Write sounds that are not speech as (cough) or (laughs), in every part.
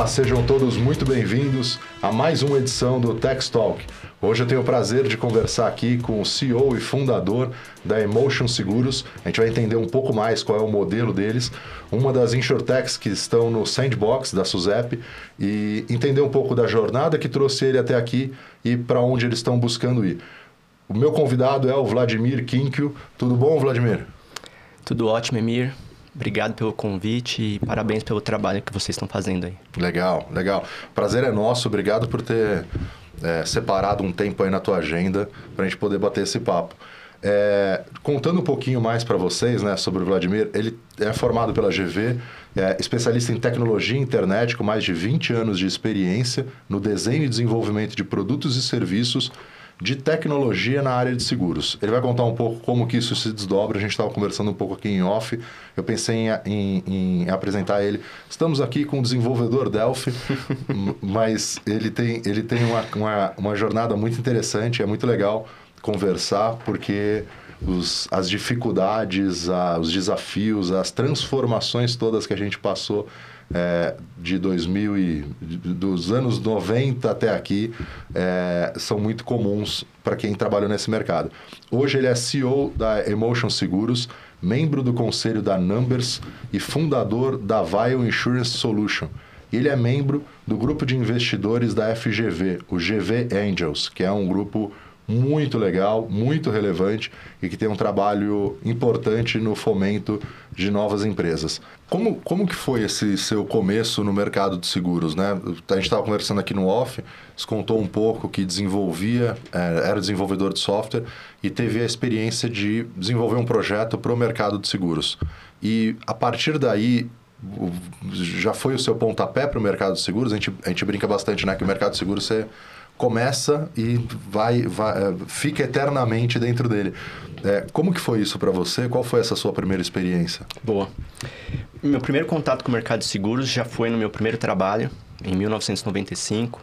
Olá, sejam todos muito bem-vindos a mais uma edição do Tech Talk. Hoje eu tenho o prazer de conversar aqui com o CEO e fundador da Emotion Seguros. A gente vai entender um pouco mais qual é o modelo deles, uma das insurtechs que estão no sandbox da SUSEP e entender um pouco da jornada que trouxe ele até aqui e para onde eles estão buscando ir. O meu convidado é o Vladimir Kinkio. Tudo bom, Vladimir? Tudo ótimo, Emir. Obrigado pelo convite e parabéns pelo trabalho que vocês estão fazendo aí. Legal, legal. Prazer é nosso. Obrigado por ter é, separado um tempo aí na tua agenda para a gente poder bater esse papo. É, contando um pouquinho mais para vocês né, sobre o Vladimir, ele é formado pela GV, é especialista em tecnologia e internet, com mais de 20 anos de experiência no desenho e desenvolvimento de produtos e serviços de tecnologia na área de seguros. Ele vai contar um pouco como que isso se desdobra. A gente estava conversando um pouco aqui em off. Eu pensei em, em, em apresentar ele. Estamos aqui com o desenvolvedor Delphi, (laughs) mas ele tem, ele tem uma, uma, uma jornada muito interessante. É muito legal conversar porque os, as dificuldades, a, os desafios, as transformações todas que a gente passou é, de 2000 e dos anos 90 até aqui é, são muito comuns para quem trabalha nesse mercado. Hoje ele é CEO da Emotion Seguros, membro do conselho da Numbers e fundador da Vile Insurance Solution. Ele é membro do grupo de investidores da FGV, o GV Angels, que é um grupo muito legal, muito relevante e que tem um trabalho importante no fomento de novas empresas. Como, como que foi esse seu começo no mercado de seguros? Né? A gente estava conversando aqui no off, você contou um pouco que desenvolvia, é, era desenvolvedor de software e teve a experiência de desenvolver um projeto para o mercado de seguros. E a partir daí, já foi o seu pontapé para o mercado de seguros? A gente, a gente brinca bastante, né? Que o mercado de seguros você começa e vai, vai é, fica eternamente dentro dele. É, como que foi isso para você? Qual foi essa sua primeira experiência? Boa. Meu primeiro contato com o mercado de seguros já foi no meu primeiro trabalho, em 1995.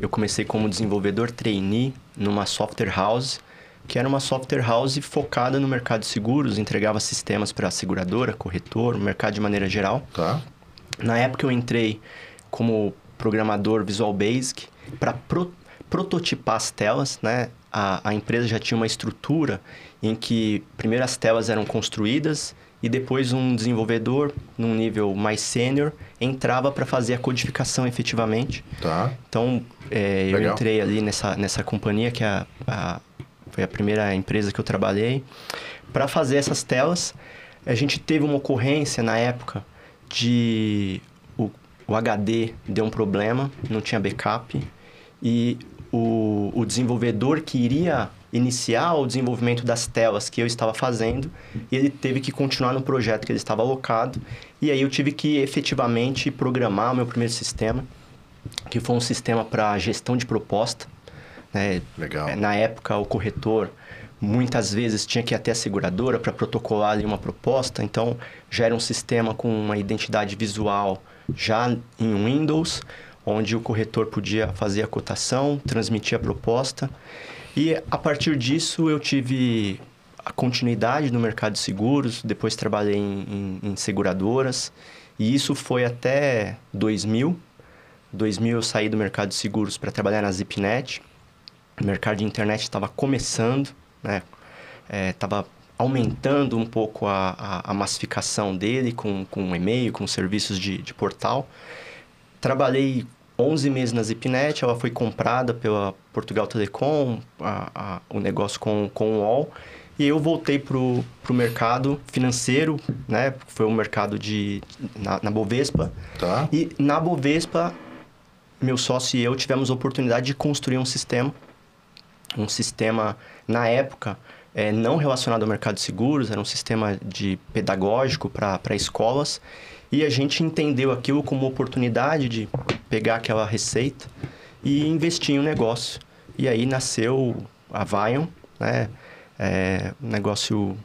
Eu comecei como desenvolvedor trainee numa software house, que era uma software house focada no mercado de seguros, entregava sistemas para seguradora, corretor, mercado de maneira geral. Tá. Na época eu entrei como programador Visual Basic para pro prototipar as telas, né? A, a empresa já tinha uma estrutura em que primeiro as telas eram construídas e depois um desenvolvedor, num nível mais sênior, entrava para fazer a codificação efetivamente. Tá. Então, é, eu entrei ali nessa, nessa companhia, que é a, a, foi a primeira empresa que eu trabalhei, para fazer essas telas. A gente teve uma ocorrência na época de o, o HD deu um problema, não tinha backup, e o, o desenvolvedor que iria iniciar o desenvolvimento das telas que eu estava fazendo e ele teve que continuar no projeto que ele estava alocado e aí eu tive que efetivamente programar o meu primeiro sistema que foi um sistema para gestão de proposta né? legal na época o corretor muitas vezes tinha que ir até a seguradora para protocolar ali uma proposta então já era um sistema com uma identidade visual já em Windows onde o corretor podia fazer a cotação, transmitir a proposta. E a partir disso eu tive a continuidade no mercado de seguros, depois trabalhei em, em, em seguradoras, e isso foi até 2000. 2000 eu saí do mercado de seguros para trabalhar na Zipnet. O mercado de internet estava começando, né? Estava é, aumentando um pouco a, a, a, massificação dele com, com e-mail, com serviços de, de portal. Trabalhei 11 meses na Zipnet, ela foi comprada pela Portugal Telecom, a, a, o negócio com, com o UOL, e eu voltei para o mercado financeiro, né? Foi o um mercado de, na, na Bovespa. Tá. E na Bovespa, meu sócio e eu tivemos a oportunidade de construir um sistema, um sistema, na época, é, não relacionado ao mercado de seguros, era um sistema de pedagógico para escolas, e a gente entendeu aquilo como oportunidade de pegar aquela receita e investir em um negócio. E aí nasceu a Vion, né? É, um negócio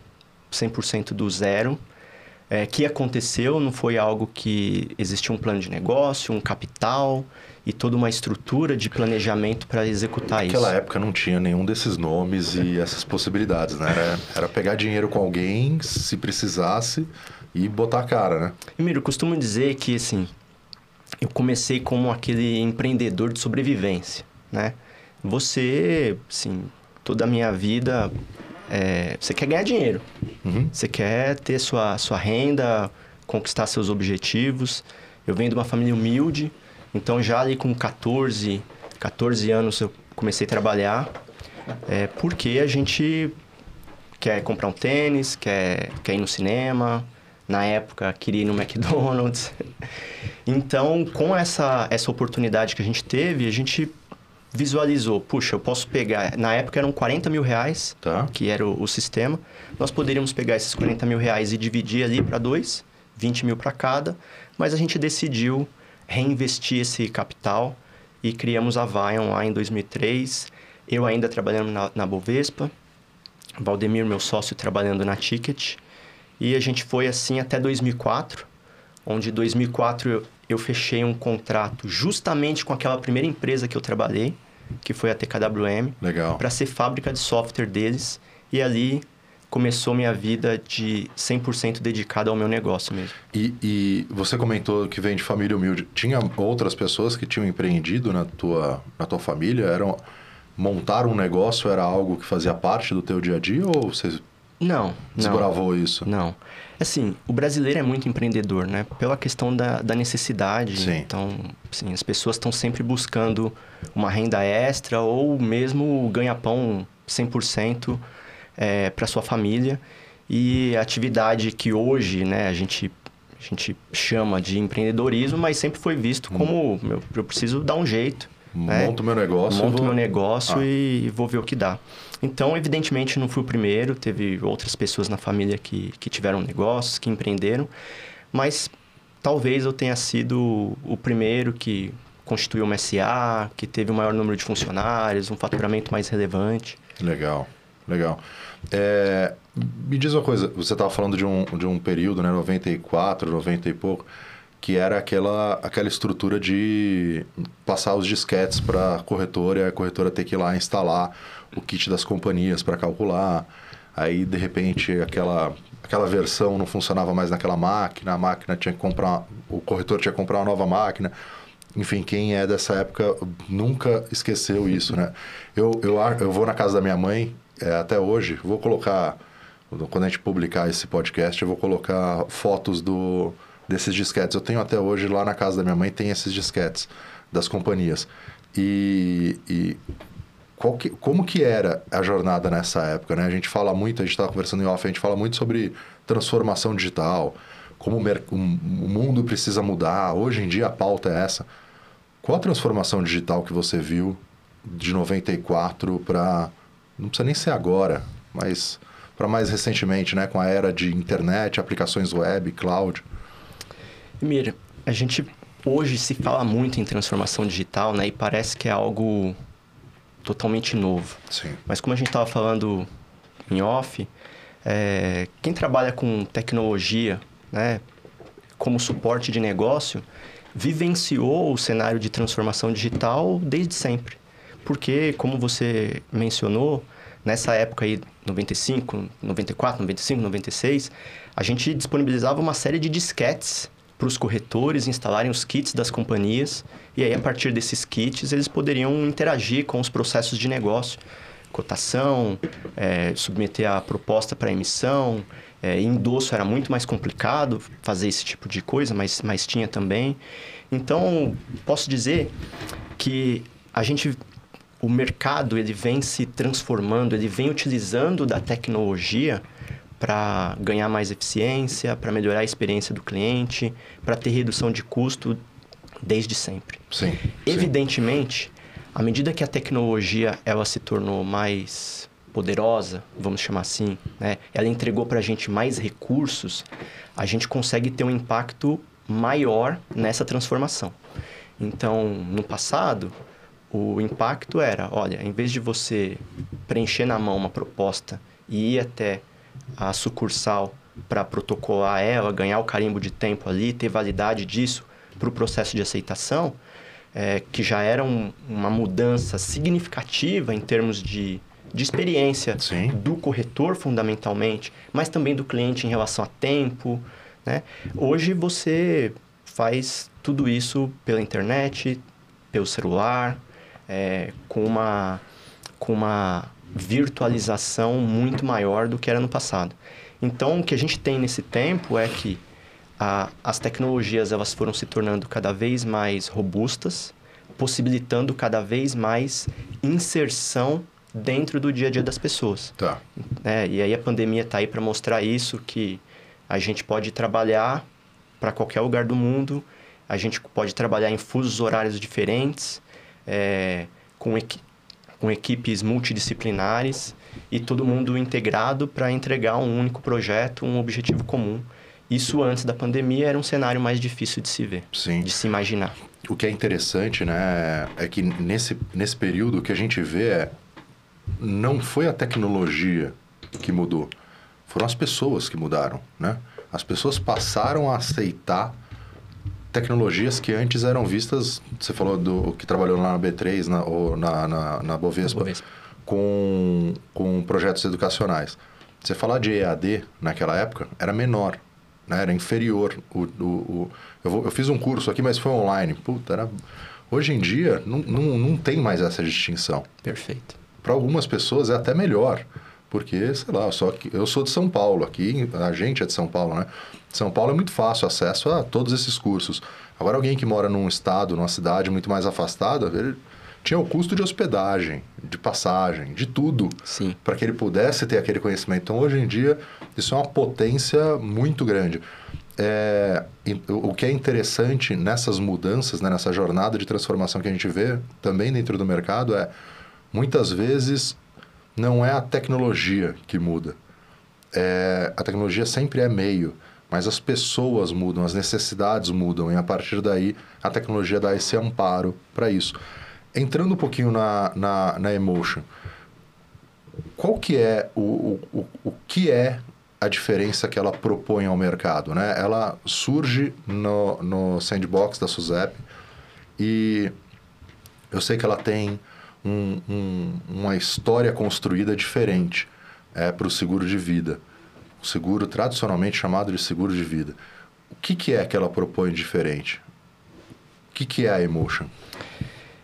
100% do zero. É, que aconteceu não foi algo que existia um plano de negócio, um capital e toda uma estrutura de planejamento para executar Naquela isso. Naquela época não tinha nenhum desses nomes e essas possibilidades, né? Era, era pegar dinheiro com alguém se precisasse e botar a cara, né? Emílio, costumo dizer que, assim, eu comecei como aquele empreendedor de sobrevivência, né? Você, assim, toda a minha vida, é, você quer ganhar dinheiro. Uhum. Você quer ter sua, sua renda, conquistar seus objetivos. Eu venho de uma família humilde, então já ali com 14, 14 anos eu comecei a trabalhar, é, porque a gente quer comprar um tênis, quer, quer ir no cinema, na época queria ir no (laughs) McDonald's. Então, com essa, essa oportunidade que a gente teve, a gente visualizou, puxa, eu posso pegar. Na época eram 40 mil reais, tá. que era o, o, sistema. Nós poderíamos pegar esses 40 mil reais e dividir ali para dois, 20 mil para cada, mas a gente decidiu reinvestir esse capital e criamos a Vion lá em 2003. Eu ainda trabalhando na, na Bovespa, Valdemir, meu sócio, trabalhando na Ticket. E a gente foi assim até 2004, onde em 2004 eu, eu fechei um contrato justamente com aquela primeira empresa que eu trabalhei, que foi a TKWM. Para ser fábrica de software deles. E ali começou minha vida de 100% dedicada ao meu negócio mesmo. E, e, você comentou que vem de família humilde. Tinha outras pessoas que tinham empreendido na tua, na tua família? Eram montar um negócio era algo que fazia parte do teu dia a dia ou você não, desbravou não, isso? Não. Assim, o brasileiro é muito empreendedor, né? Pela questão da, da necessidade. Sim. Então, assim, as pessoas estão sempre buscando uma renda extra ou mesmo ganha-pão 100% é, para sua família. E a atividade que hoje, né, a gente a gente chama de empreendedorismo, mas sempre foi visto hum. como meu, eu preciso dar um jeito. Né? Monto meu negócio. Monto vou... meu negócio ah. e vou ver o que dá. Então, evidentemente, não fui o primeiro, teve outras pessoas na família que, que tiveram negócios, que empreenderam, mas talvez eu tenha sido o primeiro que constituiu uma SA, que teve o um maior número de funcionários, um faturamento mais relevante. Legal, legal. É, me diz uma coisa, você estava falando de um, de um período, né, 94, 90 e pouco, que era aquela, aquela estrutura de passar os disquetes para a corretora e a corretora ter que ir lá instalar o kit das companhias para calcular. Aí, de repente, aquela, aquela versão não funcionava mais naquela máquina, a máquina tinha que comprar, o corretor tinha que comprar uma nova máquina. Enfim, quem é dessa época nunca esqueceu isso, né? Eu, eu, eu vou na casa da minha mãe, é, até hoje, vou colocar, quando a gente publicar esse podcast, eu vou colocar fotos do, desses disquetes. Eu tenho até hoje lá na casa da minha mãe, tem esses disquetes das companhias. E, e que, como que era a jornada nessa época, né? A gente fala muito, a gente estava conversando em off, a gente fala muito sobre transformação digital, como o, o, mundo precisa mudar. Hoje em dia a pauta é essa. Qual a transformação digital que você viu de 94 para... Não precisa nem ser agora, mas para mais recentemente, né? Com a era de internet, aplicações web, cloud. Mira, a gente hoje se fala muito em transformação digital, né? E parece que é algo totalmente novo. Sim. Mas como a gente estava falando em off, é, quem trabalha com tecnologia, né, como suporte de negócio, vivenciou o cenário de transformação digital desde sempre. Porque, como você mencionou, nessa época aí, 95, 94, 95, 96, a gente disponibilizava uma série de disquetes para os corretores instalarem os kits das companhias e aí a partir desses kits eles poderiam interagir com os processos de negócio, cotação, é, submeter a proposta para emissão, é, endosso era muito mais complicado fazer esse tipo de coisa, mas, mas tinha também. Então posso dizer que a gente o mercado ele vem se transformando, ele vem utilizando da tecnologia para ganhar mais eficiência, para melhorar a experiência do cliente, para ter redução de custo desde sempre. Sim. Evidentemente, sim. à medida que a tecnologia ela se tornou mais poderosa, vamos chamar assim, né? ela entregou para a gente mais recursos, a gente consegue ter um impacto maior nessa transformação. Então, no passado, o impacto era, olha, em vez de você preencher na mão uma proposta e ir até a sucursal para protocolar ela, ganhar o carimbo de tempo ali, ter validade disso para o processo de aceitação, é, que já era um, uma mudança significativa em termos de, de experiência Sim. do corretor, fundamentalmente, mas também do cliente em relação a tempo. Né? Hoje você faz tudo isso pela internet, pelo celular, é, com, uma, com uma virtualização muito maior do que era no passado. Então, o que a gente tem nesse tempo é que a, as tecnologias elas foram se tornando cada vez mais robustas, possibilitando cada vez mais inserção dentro do dia a dia das pessoas. Tá. É, e aí a pandemia está aí para mostrar isso, que a gente pode trabalhar para qualquer lugar do mundo, a gente pode trabalhar em fusos horários diferentes, é, com, com equipes multidisciplinares e todo mundo integrado para entregar um único projeto, um objetivo comum. Isso antes da pandemia era um cenário mais difícil de se ver, Sim. de se imaginar. O que é interessante, né, é que nesse, nesse período o que a gente vê é não foi a tecnologia que mudou, foram as pessoas que mudaram, né? As pessoas passaram a aceitar tecnologias que antes eram vistas, você falou do que trabalhou lá na B3 na, ou na, na, na Bovespa, Bovespa. Com, com projetos educacionais. Você falar de EAD naquela época era menor, né? era inferior. O, o, o eu, vou, eu, fiz um curso aqui, mas foi online. Puta, era... Hoje em dia não, não, não tem mais essa distinção. Perfeito. Para algumas pessoas é até melhor, porque, sei lá, sou, aqui, eu sou de São Paulo, aqui a gente é de São Paulo, né? São Paulo é muito fácil acesso a todos esses cursos. Agora, alguém que mora num estado, numa cidade muito mais afastada, ele tinha o custo de hospedagem, de passagem, de tudo, para que ele pudesse ter aquele conhecimento. Então, hoje em dia, isso é uma potência muito grande. É, o que é interessante nessas mudanças, né, nessa jornada de transformação que a gente vê também dentro do mercado é muitas vezes não é a tecnologia que muda. É, a tecnologia sempre é meio, mas as pessoas mudam, as necessidades mudam e a partir daí a tecnologia dá esse amparo para isso. Entrando um pouquinho na, na, na Emotion, qual que é o, o, o, que é a diferença que ela propõe ao mercado, né? Ela surge no, no sandbox da SUSEP e eu sei que ela tem um, um, uma história construída diferente é, para o seguro de vida. O seguro tradicionalmente chamado de seguro de vida. O que, que é que ela propõe diferente? O que, que é a Emotion?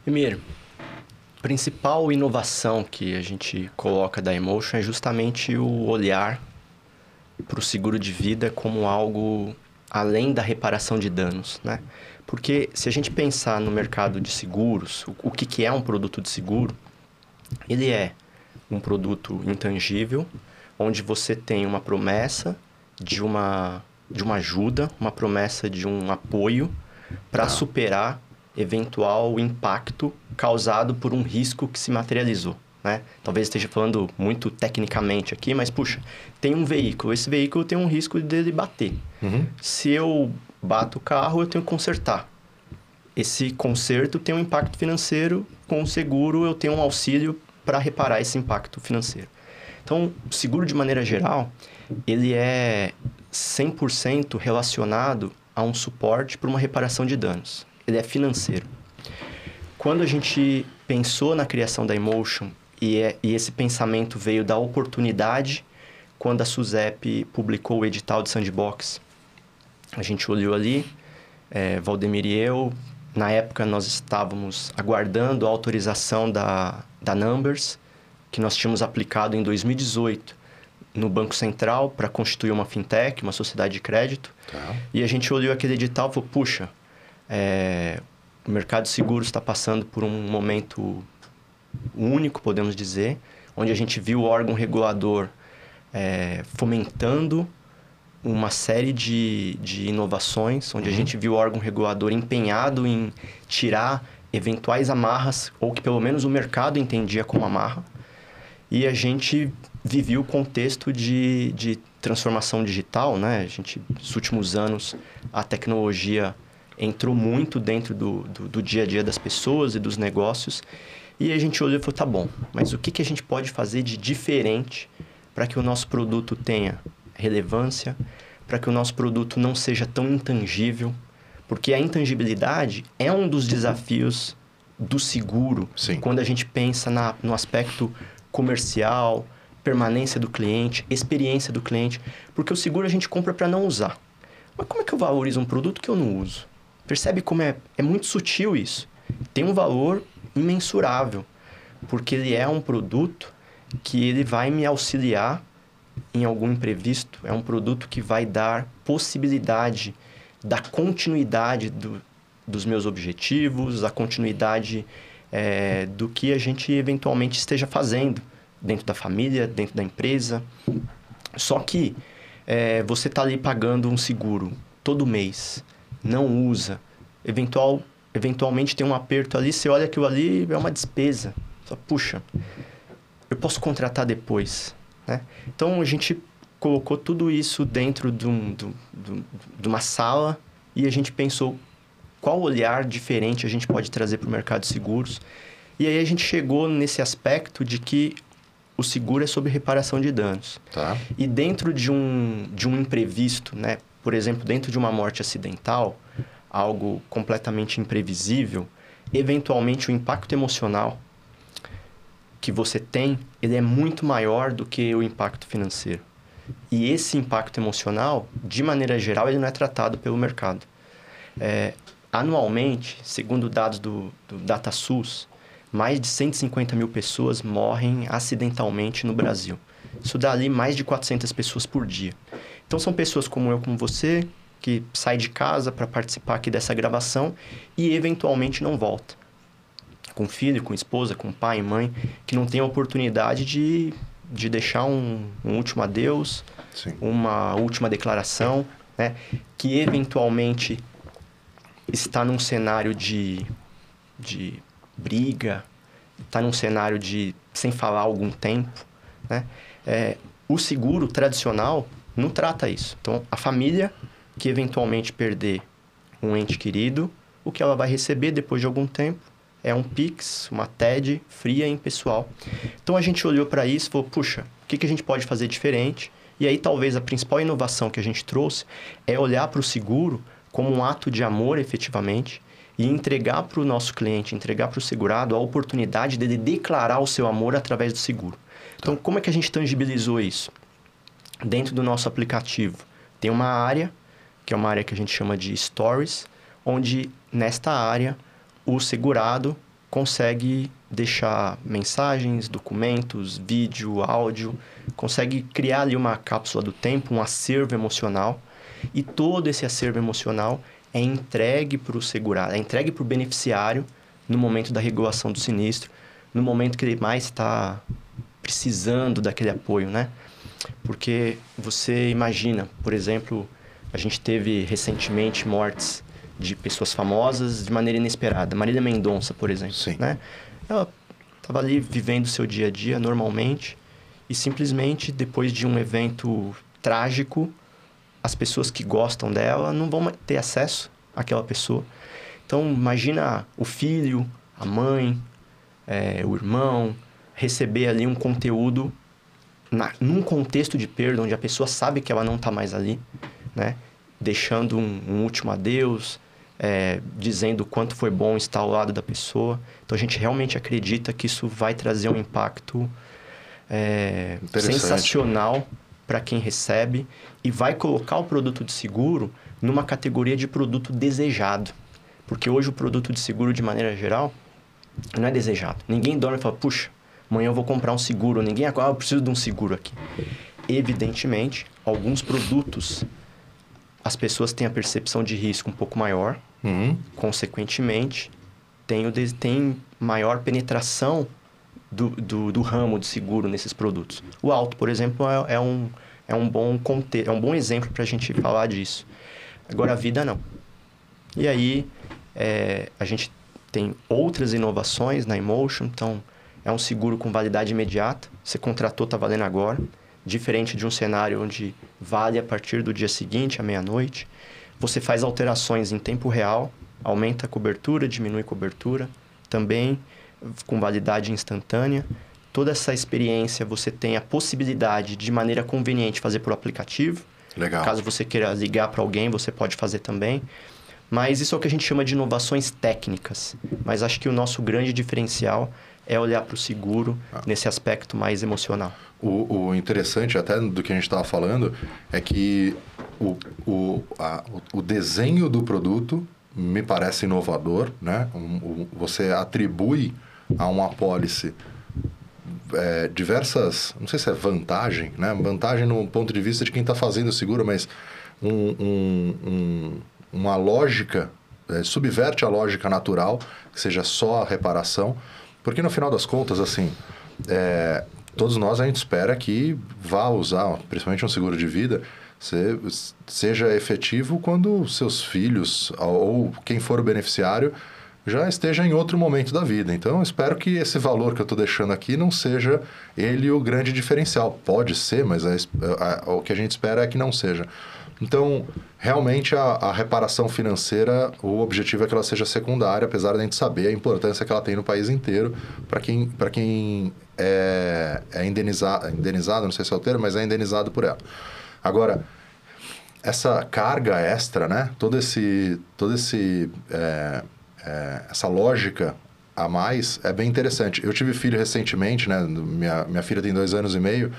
Emir, a principal inovação que a gente coloca da Emotion é justamente o olhar para o seguro de vida como algo além da reparação de danos, né? Porque se a gente pensar no mercado de seguros, o, o que, que é um produto de seguro, ele é um produto intangível, onde você tem uma promessa de uma, de uma ajuda, uma promessa de um apoio para ah. superar eventual impacto causado por um risco que se materializou. Né? Talvez esteja falando muito tecnicamente aqui, mas puxa, tem um veículo. Esse veículo tem um risco dele bater. Uhum. Se eu bato o carro, eu tenho que consertar. Esse conserto tem um impacto financeiro, com o seguro eu tenho um auxílio para reparar esse impacto financeiro. Então, o seguro de maneira geral, ele é 100% relacionado a um suporte para uma reparação de danos. Ele é financeiro. Quando a gente pensou na criação da Emotion e, é, e esse pensamento veio da oportunidade quando a SUSEP publicou o edital de sandbox. A gente olhou ali, é, Valdemir e eu, na época nós estávamos aguardando a autorização da, da Numbers, que nós tínhamos aplicado em 2018 no Banco Central para constituir uma fintech, uma sociedade de crédito. Tá. E a gente olhou aquele edital e falou, puxa, é, o mercado de seguros está passando por um momento único, podemos dizer, onde a gente viu o órgão regulador é, fomentando uma série de, de inovações, onde uhum. a gente viu o órgão regulador empenhado em tirar eventuais amarras, ou que pelo menos o mercado entendia como amarra, e a gente vivia o contexto de, de transformação digital, né? A gente, nos últimos anos, a tecnologia entrou muito dentro do, do, do dia a dia das pessoas e dos negócios, e a gente olhou e falou, tá bom, mas o que, que a gente pode fazer de diferente para que o nosso produto tenha relevância, para que o nosso produto não seja tão intangível, porque a intangibilidade é um dos desafios do seguro Sim. quando a gente pensa na, no aspecto comercial, permanência do cliente, experiência do cliente, porque o seguro a gente compra para não usar. Mas como é que eu valorizo um produto que eu não uso? Percebe como é, é muito sutil isso. Tem um valor imensurável, porque ele é um produto que ele vai me auxiliar em algum imprevisto, é um produto que vai dar possibilidade da continuidade do, dos meus objetivos, a continuidade é, do que a gente eventualmente esteja fazendo dentro da família, dentro da empresa. Só que é, você está ali pagando um seguro todo mês, não usa, eventual, eventualmente tem um aperto ali, você olha aquilo ali, é uma despesa. Só, puxa, eu posso contratar depois. Né? Então a gente colocou tudo isso dentro de, um, de, de, de uma sala e a gente pensou qual olhar diferente a gente pode trazer para o mercado de seguros. E aí a gente chegou nesse aspecto de que o seguro é sobre reparação de danos. Tá. E dentro de um, de um imprevisto, né? por exemplo, dentro de uma morte acidental, algo completamente imprevisível, eventualmente o impacto emocional que você tem, ele é muito maior do que o impacto financeiro. E esse impacto emocional, de maneira geral, ele não é tratado pelo mercado. É, anualmente, segundo dados do, do DataSUS, mais de 150 mil pessoas morrem acidentalmente no Brasil. Isso dá ali mais de 400 pessoas por dia. Então, são pessoas como eu, como você, que sai de casa para participar aqui dessa gravação e eventualmente não volta com filho, com esposa, com pai e mãe, que não tem a oportunidade de, de deixar um, um último adeus, Sim. uma última declaração, né? que eventualmente está num cenário de, de briga, está num cenário de sem falar algum tempo. Né? É, o seguro tradicional não trata isso. Então, a família que eventualmente perder um ente querido, o que ela vai receber depois de algum tempo é um Pix, uma TED fria e impessoal. Então a gente olhou para isso e falou, puxa, o que, que a gente pode fazer diferente? E aí talvez a principal inovação que a gente trouxe é olhar para o seguro como um ato de amor efetivamente e entregar para o nosso cliente, entregar para o segurado a oportunidade de declarar o seu amor através do seguro. Então, como é que a gente tangibilizou isso? Dentro do nosso aplicativo, tem uma área, que é uma área que a gente chama de Stories, onde nesta área o segurado consegue deixar mensagens, documentos, vídeo, áudio, consegue criar ali uma cápsula do tempo, um acervo emocional, e todo esse acervo emocional é entregue para o segurado, é entregue para o beneficiário no momento da regulação do sinistro, no momento que ele mais está precisando daquele apoio, né? Porque você imagina, por exemplo, a gente teve recentemente mortes de pessoas famosas de maneira inesperada. Marília Mendonça, por exemplo. Sim. Né? Ela estava ali vivendo o seu dia a dia normalmente e simplesmente depois de um evento trágico, as pessoas que gostam dela não vão ter acesso àquela pessoa. Então, imagina o filho, a mãe, é, o irmão, receber ali um conteúdo na, num contexto de perda, onde a pessoa sabe que ela não está mais ali, né? Deixando um, um último adeus, é, dizendo quanto foi bom estar ao lado da pessoa. Então a gente realmente acredita que isso vai trazer um impacto é, sensacional para quem recebe e vai colocar o produto de seguro numa categoria de produto desejado. Porque hoje o produto de seguro, de maneira geral, não é desejado. Ninguém dorme e fala, puxa, amanhã eu vou comprar um seguro. Ninguém, ah, eu preciso de um seguro aqui. Evidentemente, alguns produtos, as pessoas têm a percepção de risco um pouco maior, Uhum. Consequentemente, tem, o, tem maior penetração do, do, do, ramo de seguro nesses produtos. O alto, por exemplo, é, é um, é, um bom conte é um bom exemplo para a gente falar disso. Agora, a vida não. E aí, é, a gente tem outras inovações na Emotion, então é um seguro com validade imediata. Você contratou, está valendo agora. Diferente de um cenário onde vale a partir do dia seguinte, à meia-noite. Você faz alterações em tempo real, aumenta a cobertura, diminui a cobertura, também com validade instantânea. Toda essa experiência você tem a possibilidade de maneira conveniente fazer por aplicativo. Legal. Caso você queira ligar para alguém, você pode fazer também. Mas isso é o que a gente chama de inovações técnicas. Mas acho que o nosso grande diferencial é olhar para o seguro ah. nesse aspecto mais emocional. O, o, interessante até do que a gente estava falando é que o, o, a, o desenho do produto me parece inovador, né? Um, um, você atribui a uma apólice é, diversas, não sei se é vantagem, né? Vantagem no ponto de vista de quem está fazendo o seguro, mas um, um, uma lógica, é, subverte a lógica natural, que seja só a reparação, porque no final das contas, assim, é, todos nós a gente espera que vá usar, principalmente um seguro de vida, se, seja efetivo quando seus filhos ou quem for o beneficiário já esteja em outro momento da vida. Então, espero que esse valor que eu estou deixando aqui não seja ele o grande diferencial. Pode ser, mas a, a, o que a gente espera é que não seja. Então, realmente, a, a, reparação financeira, o objetivo é que ela seja secundária, apesar de a gente saber a importância que ela tem no país inteiro para quem, quem é, é indenizado, indenizado, não sei se é o termo, mas é indenizado por ela. Agora, essa carga extra, né? Todo esse, todo esse, é, é, essa lógica a mais é bem interessante. Eu tive filho recentemente, né? Minha, minha filha tem dois anos e meio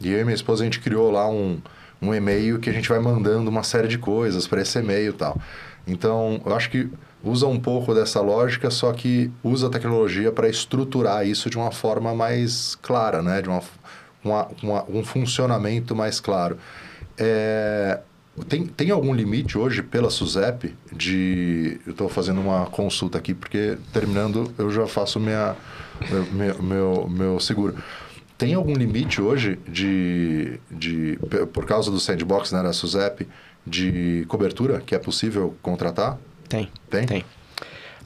e eu e minha esposa a gente criou lá um, um e-mail que a gente vai mandando uma série de coisas para esse e-mail e tal. Então, eu acho que usa um pouco dessa lógica, só que usa a tecnologia para estruturar isso de uma forma mais clara, né? De uma, uma, uma um funcionamento mais claro. É, tem, tem algum limite hoje pela SUSEP de... Eu estou fazendo uma consulta aqui, porque terminando eu já faço minha, meu, meu, meu seguro. Tem algum limite hoje de, de por causa do sandbox né, da SUSEP, de cobertura que é possível contratar? Tem. Tem? Tem.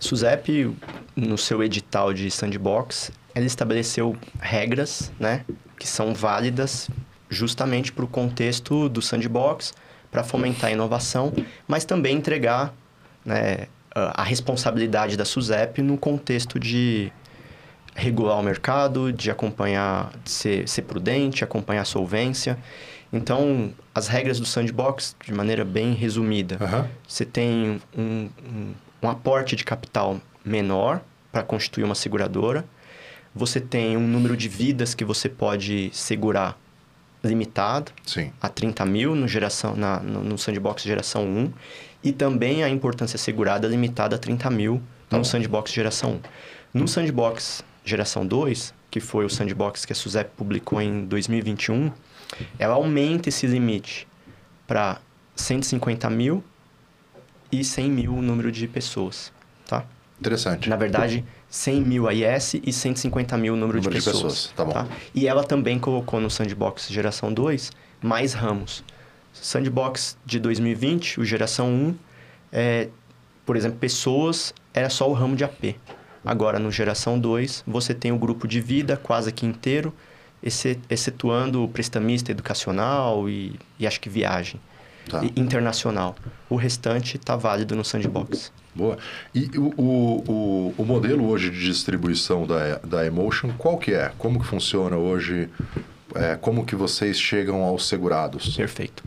SUSEP, no seu edital de sandbox, ela estabeleceu regras, né, que são válidas justamente para o contexto do sandbox, para fomentar a inovação, mas também entregar né, a responsabilidade da SUSEP no contexto de regular o mercado, de acompanhar, de ser, ser prudente, acompanhar a solvência. Então, as regras do sandbox, de maneira bem resumida, uhum. você tem um, um, um aporte de capital menor para constituir uma seguradora, você tem um número de vidas que você pode segurar limitado Sim. a 30 mil no, geração, na, no, no, sandbox geração 1 e também a importância segurada limitada a 30 mil tá no bom. sandbox geração 1. No sandbox geração 2, que foi o sandbox que a SUSEP publicou em 2021, ela aumenta esse limite para 150 mil e 100 mil o número de pessoas, tá? Interessante. Na verdade, 100 mil AIS e 150 mil número, número de pessoas. De pessoas. Tá bom. Tá? E ela também colocou no Sandbox Geração 2 mais ramos. Sandbox de 2020, o Geração 1, é, por exemplo, pessoas era só o ramo de AP. Agora, no Geração 2, você tem o grupo de vida quase que inteiro, excetuando o prestamista educacional e, e acho que viagem. Tá. internacional. O restante está válido no Sandbox. Boa. E o, o, o, modelo hoje de distribuição da, da Emotion, qual que é? Como que funciona hoje? É, como que vocês chegam aos segurados? Perfeito.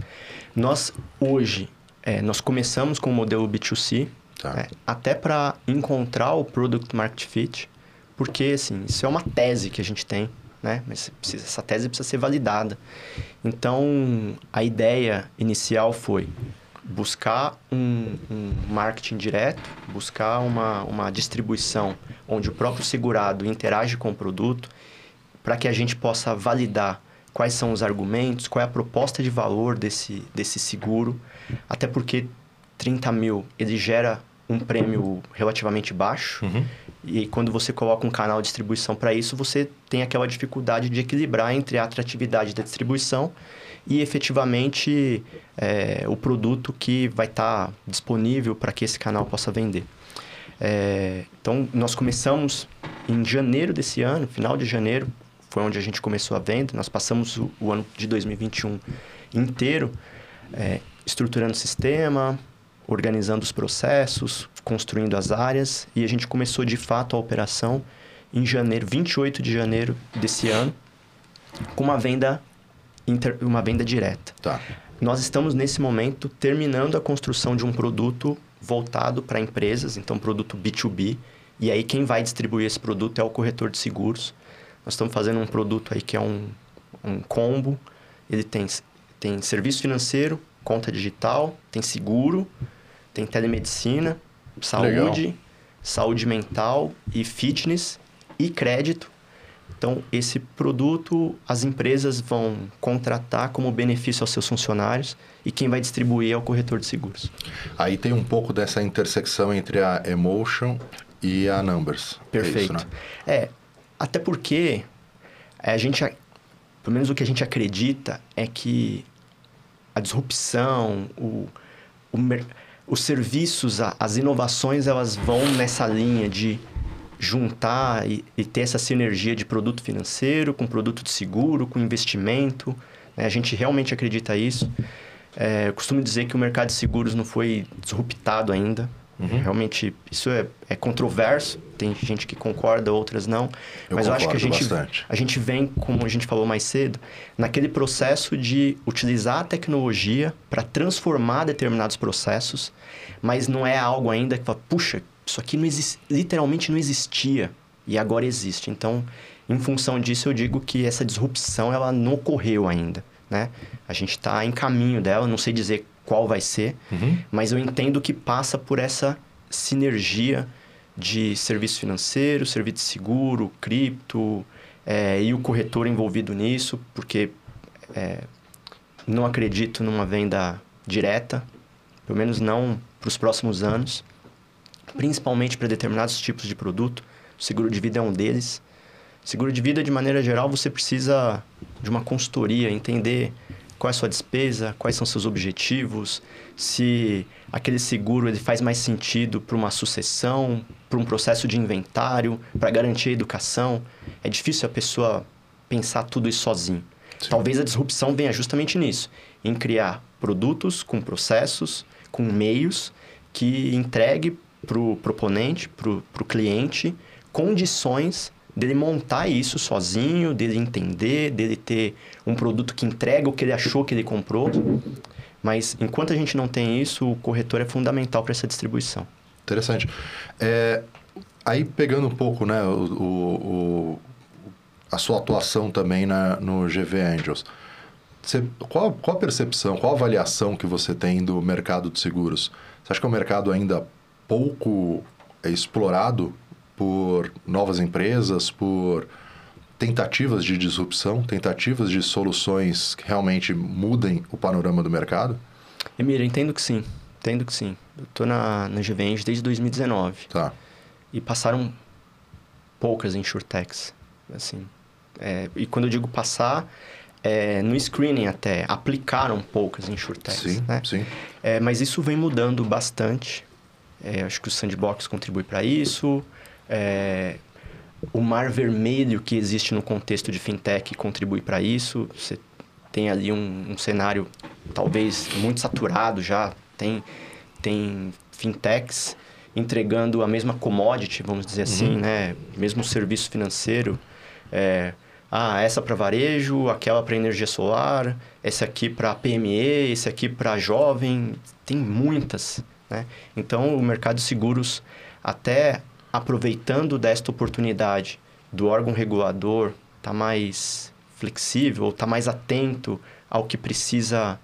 Nós, hoje, é, nós começamos com o modelo B2C, tá. é, até para encontrar o Product Market Fit, porque, assim, isso é uma tese que a gente tem, né? Mas precisa, essa tese precisa ser validada. Então, a ideia inicial foi buscar um, um, marketing direto, buscar uma, uma distribuição onde o próprio segurado interage com o produto, para que a gente possa validar quais são os argumentos, qual é a proposta de valor desse, desse seguro, até porque 30 mil ele gera um prêmio relativamente baixo. Uhum. E quando você coloca um canal de distribuição para isso, você tem aquela dificuldade de equilibrar entre a atratividade da distribuição e efetivamente é, o produto que vai estar tá disponível para que esse canal possa vender. É, então, nós começamos em janeiro desse ano, final de janeiro, foi onde a gente começou a venda. Nós passamos o, o ano de 2021 inteiro é, estruturando o sistema, organizando os processos, construindo as áreas e a gente começou de fato a operação em janeiro, 28 de janeiro desse ano, com uma venda inter, uma venda direta. Tá. Nós estamos nesse momento terminando a construção de um produto voltado para empresas, então produto B2B, e aí quem vai distribuir esse produto é o corretor de seguros. Nós estamos fazendo um produto aí que é um, um combo, ele tem, tem serviço financeiro, conta digital, tem seguro, tem telemedicina Saúde, Legal. saúde mental e fitness e crédito. Então, esse produto as empresas vão contratar como benefício aos seus funcionários e quem vai distribuir é o corretor de seguros. Aí tem um pouco dessa intersecção entre a Emotion e a Numbers. Perfeito. É, isso, né? É, até porque é, a gente, pelo menos o que a gente acredita é que a disrupção, o, o mer- os serviços, as inovações, elas vão nessa linha de juntar e, e ter essa sinergia de produto financeiro com produto de seguro, com investimento. né? A gente realmente acredita isso. É, eu costumo dizer que o mercado de seguros não foi disruptado ainda. Uhum. Realmente, isso é, é controverso. Tem gente que concorda, outras não. Eu Mas eu acho que a gente, bastante. a gente vem, como a gente falou mais cedo, naquele processo de utilizar a tecnologia para transformar determinados processos, mas não é algo ainda que fala, puxa, isso aqui não exis- literalmente não existia e agora existe. Então, em função disso, eu digo que essa disrupção ela não ocorreu ainda. Né? A gente está em caminho dela, não sei dizer qual vai ser, Uhum. mas eu entendo que passa por essa sinergia de serviço financeiro, serviço de seguro, cripto é, e o corretor envolvido nisso, porque é, não acredito numa venda direta, pelo menos não para os próximos anos, principalmente para determinados tipos de produto. O seguro de vida é um deles. Seguro de vida, de maneira geral, você precisa de uma consultoria, entender qual é a sua despesa, quais são seus objetivos, se aquele seguro ele faz mais sentido para uma sucessão, para um processo de inventário, para garantir a educação. É difícil a pessoa pensar tudo isso sozinho. Sim. Talvez a disrupção venha justamente nisso, em criar produtos com processos, com meios que entregue para o proponente, para o cliente, condições dele montar isso sozinho, dele entender, dele ter um produto que entrega o que ele achou que ele comprou. Mas enquanto a gente não tem isso, o corretor é fundamental para essa distribuição. Interessante. É, aí pegando um pouco, né, o, o- o- a sua atuação também na, no GV Angels. Você, qual, qual a percepção, qual a avaliação que você tem do mercado de seguros? Você acha que é um mercado ainda pouco explorado por novas empresas, por tentativas de disrupção, tentativas de soluções que realmente mudem o panorama do mercado? Emília, entendo que sim. Entendo que sim. Eu tô na, na GVEng desde 2019. Tá. E passaram poucas insurtechs, assim. É, e quando eu digo passar, é, no screening até, aplicaram poucas insurtechs, Sim, né? sim. É, mas isso vem mudando bastante. É, acho que o Sandbox contribui para isso. É, o mar vermelho que existe no contexto de fintech contribui para isso. Você tem ali um, um cenário talvez muito saturado já. Tem, tem fintechs entregando a mesma commodity, vamos dizer assim, né? Mesmo serviço financeiro. É, ah, essa para varejo, aquela para energia solar, esse aqui para PME, esse aqui para jovem, tem muitas, né? Então, o mercado de seguros, até aproveitando desta oportunidade do órgão regulador, tá mais flexível, tá mais atento ao que precisa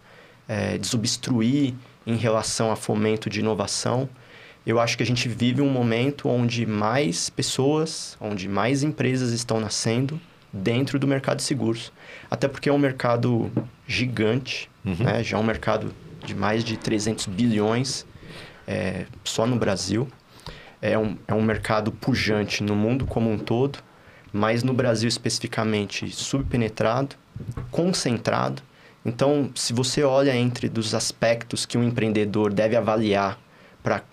é, desobstruir em relação a fomento de inovação. Eu acho que a gente vive um momento onde mais pessoas, onde mais empresas estão nascendo dentro do mercado de seguros. Até porque é um mercado gigante, Uhum. né? já é um mercado de mais de 300 bilhões é, só no Brasil. É um, é um mercado pujante no mundo como um todo, mas no Brasil especificamente subpenetrado, concentrado. Então, se você olha entre dos aspectos que um empreendedor deve avaliar para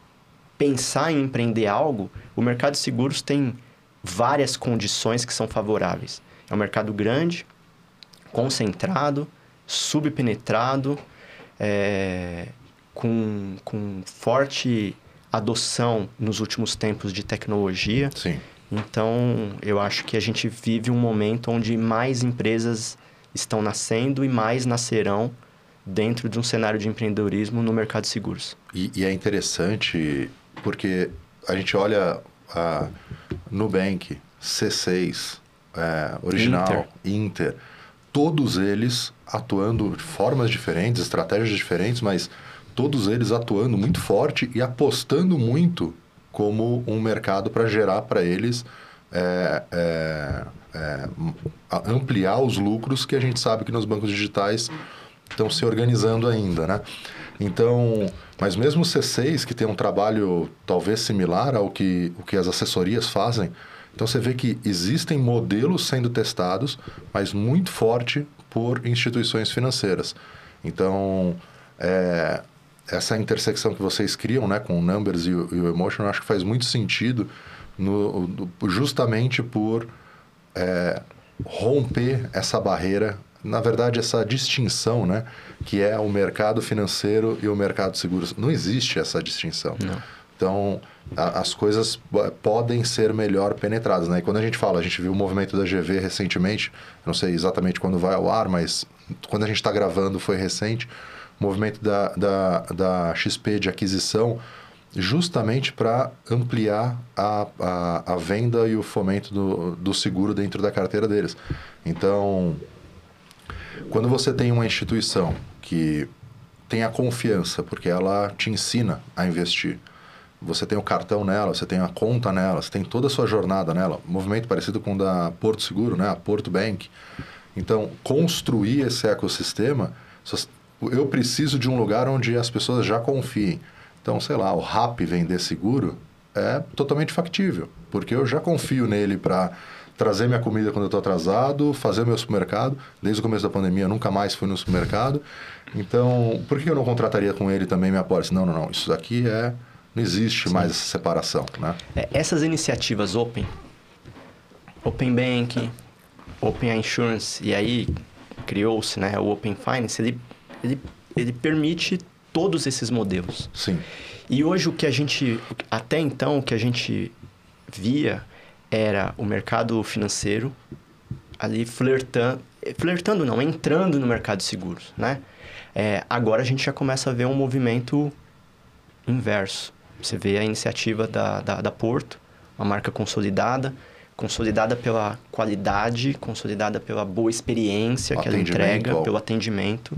pensar em empreender algo, o mercado de seguros tem várias condições que são favoráveis. É um mercado grande, concentrado, subpenetrado, é, com, com forte adoção nos últimos tempos de tecnologia. Sim. Então, eu acho que a gente vive um momento onde mais empresas estão nascendo e mais nascerão dentro de um cenário de empreendedorismo no mercado de seguros. E, e é interessante porque a gente olha a Nubank, C6, é, Original, Inter. todos eles atuando de formas diferentes, estratégias diferentes, mas todos eles atuando muito forte e apostando muito como um mercado para gerar para eles é, é, é, ampliar os lucros que a gente sabe que nos bancos digitais estão se organizando ainda, né? Então, mas mesmo o C6, que tem um trabalho talvez similar ao que, o que as assessorias fazem, então você vê que existem modelos sendo testados, mas muito forte por instituições financeiras. Então, é, essa intersecção que vocês criam né, com o Numbers e o, e o Emotion, eu acho que faz muito sentido no, justamente por é, romper essa barreira, na verdade, essa distinção, né, que é o mercado financeiro e o mercado de seguros. Não existe essa distinção. Não. Então, a, as coisas podem ser melhor penetradas. Né? E quando a gente fala, a gente viu o movimento da GV recentemente, não sei exatamente quando vai ao ar, mas quando a gente está gravando foi recente, movimento da, da, da XP de aquisição justamente para ampliar a, a, a, venda e o fomento do, do seguro dentro da carteira deles. Então, quando você tem uma instituição que tem a confiança, porque ela te ensina a investir, você tem o cartão nela, você tem a conta nela, você tem toda a sua jornada nela, movimento parecido com o da Porto Seguro, né? a Porto Bank. Então, construir esse ecossistema, eu preciso de um lugar onde as pessoas já confiem. Então, sei lá, o RAP vender seguro é totalmente factível, porque eu já confio nele para trazer minha comida quando eu estou atrasado, fazer meu supermercado. Desde o começo da pandemia, eu nunca mais fui no supermercado. Então, por que eu não contrataria com ele também minha pólice? Não, não, não. Isso daqui é... Não existe Sim. mais essa separação, né? É, essas iniciativas Open, Open Bank, Open Insurance, e aí criou-se né, o Open Finance, ele, ele, ele permite todos esses modelos. Sim. E hoje o que a gente, até então, o que a gente via era o mercado financeiro ali flertando, flertando não, entrando no mercado de seguros, né? É, agora a gente já começa a ver um movimento inverso. Você vê a iniciativa da, da, da Porto, uma marca consolidada, consolidada pela qualidade, consolidada pela boa experiência que ela entrega, pelo atendimento.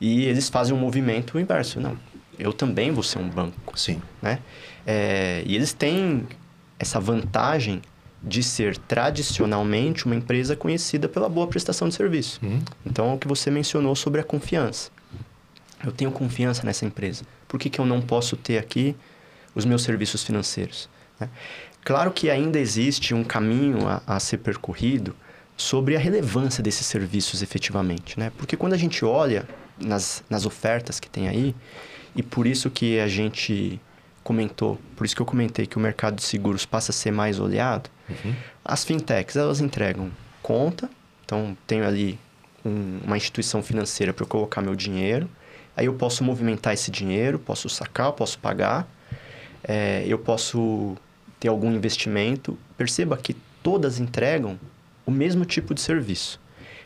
E eles fazem um movimento inverso. Não, eu também vou ser um banco. Sim. Né? É, e eles têm essa vantagem de ser tradicionalmente uma empresa conhecida pela boa prestação de serviço. Uhum. Então, é o que você mencionou sobre a confiança. Eu tenho confiança nessa empresa. Por que, que eu não posso ter aqui os meus serviços financeiros? Né? Claro que ainda existe um caminho a, a ser percorrido sobre a relevância desses serviços efetivamente, né? Porque quando a gente olha nas, nas ofertas que tem aí. E por isso que a gente comentou, por isso que eu comentei que o mercado de seguros passa a ser mais olhado. Uhum. As fintechs, elas entregam conta, então tenho ali um, uma instituição financeira para eu colocar meu dinheiro. Aí eu posso movimentar esse dinheiro, posso sacar, posso pagar, é, eu posso ter algum investimento. Perceba que todas entregam o mesmo tipo de serviço.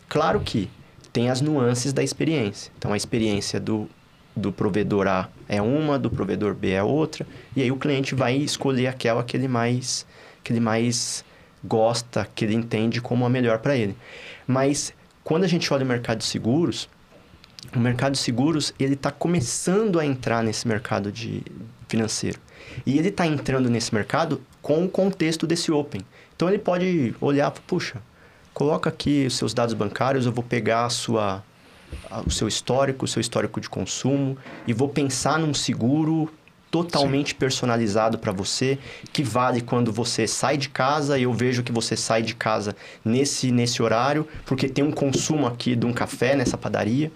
Claro que tem as nuances da experiência. Então, a experiência do, do provedor A é uma, do provedor B é outra, e aí o cliente vai escolher aquela que ele mais, que ele mais gosta, que ele entende como a melhor para ele. Mas quando a gente olha o mercado de seguros, o mercado de seguros ele está começando a entrar nesse mercado de financeiro. E ele está entrando nesse mercado com o contexto desse Open. Então ele pode olhar, puxa, coloca aqui os seus dados bancários, eu vou pegar a sua, a, o seu histórico, o seu histórico de consumo e vou pensar num seguro totalmente Sim. personalizado para você, que vale quando você sai de casa e eu vejo que você sai de casa nesse, nesse horário, porque tem um consumo aqui de um café nessa padaria.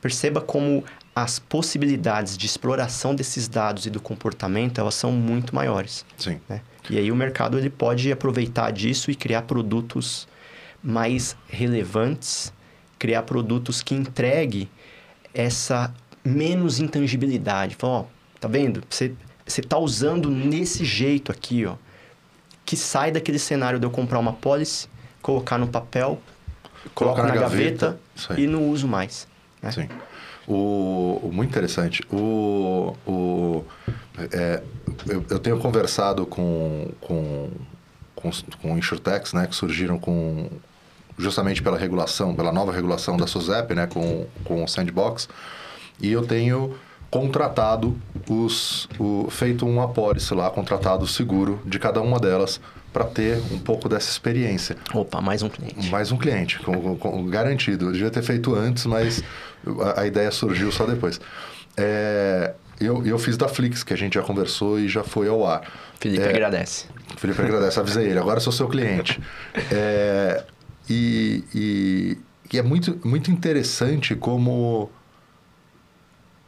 Perceba como as possibilidades de exploração desses dados e do comportamento, elas são muito maiores. Sim. Né? E aí o mercado ele pode aproveitar disso e criar produtos mais relevantes, criar produtos que entregue essa menos intangibilidade. Fala, ó, tá vendo? Você você tá usando nesse jeito aqui, ó, que sai daquele cenário de eu comprar uma policy, colocar no papel, colocar na, na, gaveta, gaveta e não uso mais. Né? Sim. O, o, muito interessante. O, o, é, eu, eu, tenho conversado com, com, com, com insurtechs, né, que surgiram com, justamente pela regulação, pela nova regulação da SUSEP, né, com, com o Sandbox. E eu tenho contratado os, o, feito um apólice lá, contratado o seguro de cada uma delas para ter um pouco dessa experiência. Opa, mais um cliente. Mais um cliente, com, com, garantido. Eu devia ter feito antes, mas a, a ideia surgiu só depois. É, eu, eu fiz da Flix, que a gente já conversou e já foi ao ar. Felipe é, agradece. Felipe agradece, avisei ele, agora sou seu cliente. É, e, e, e é muito, muito interessante como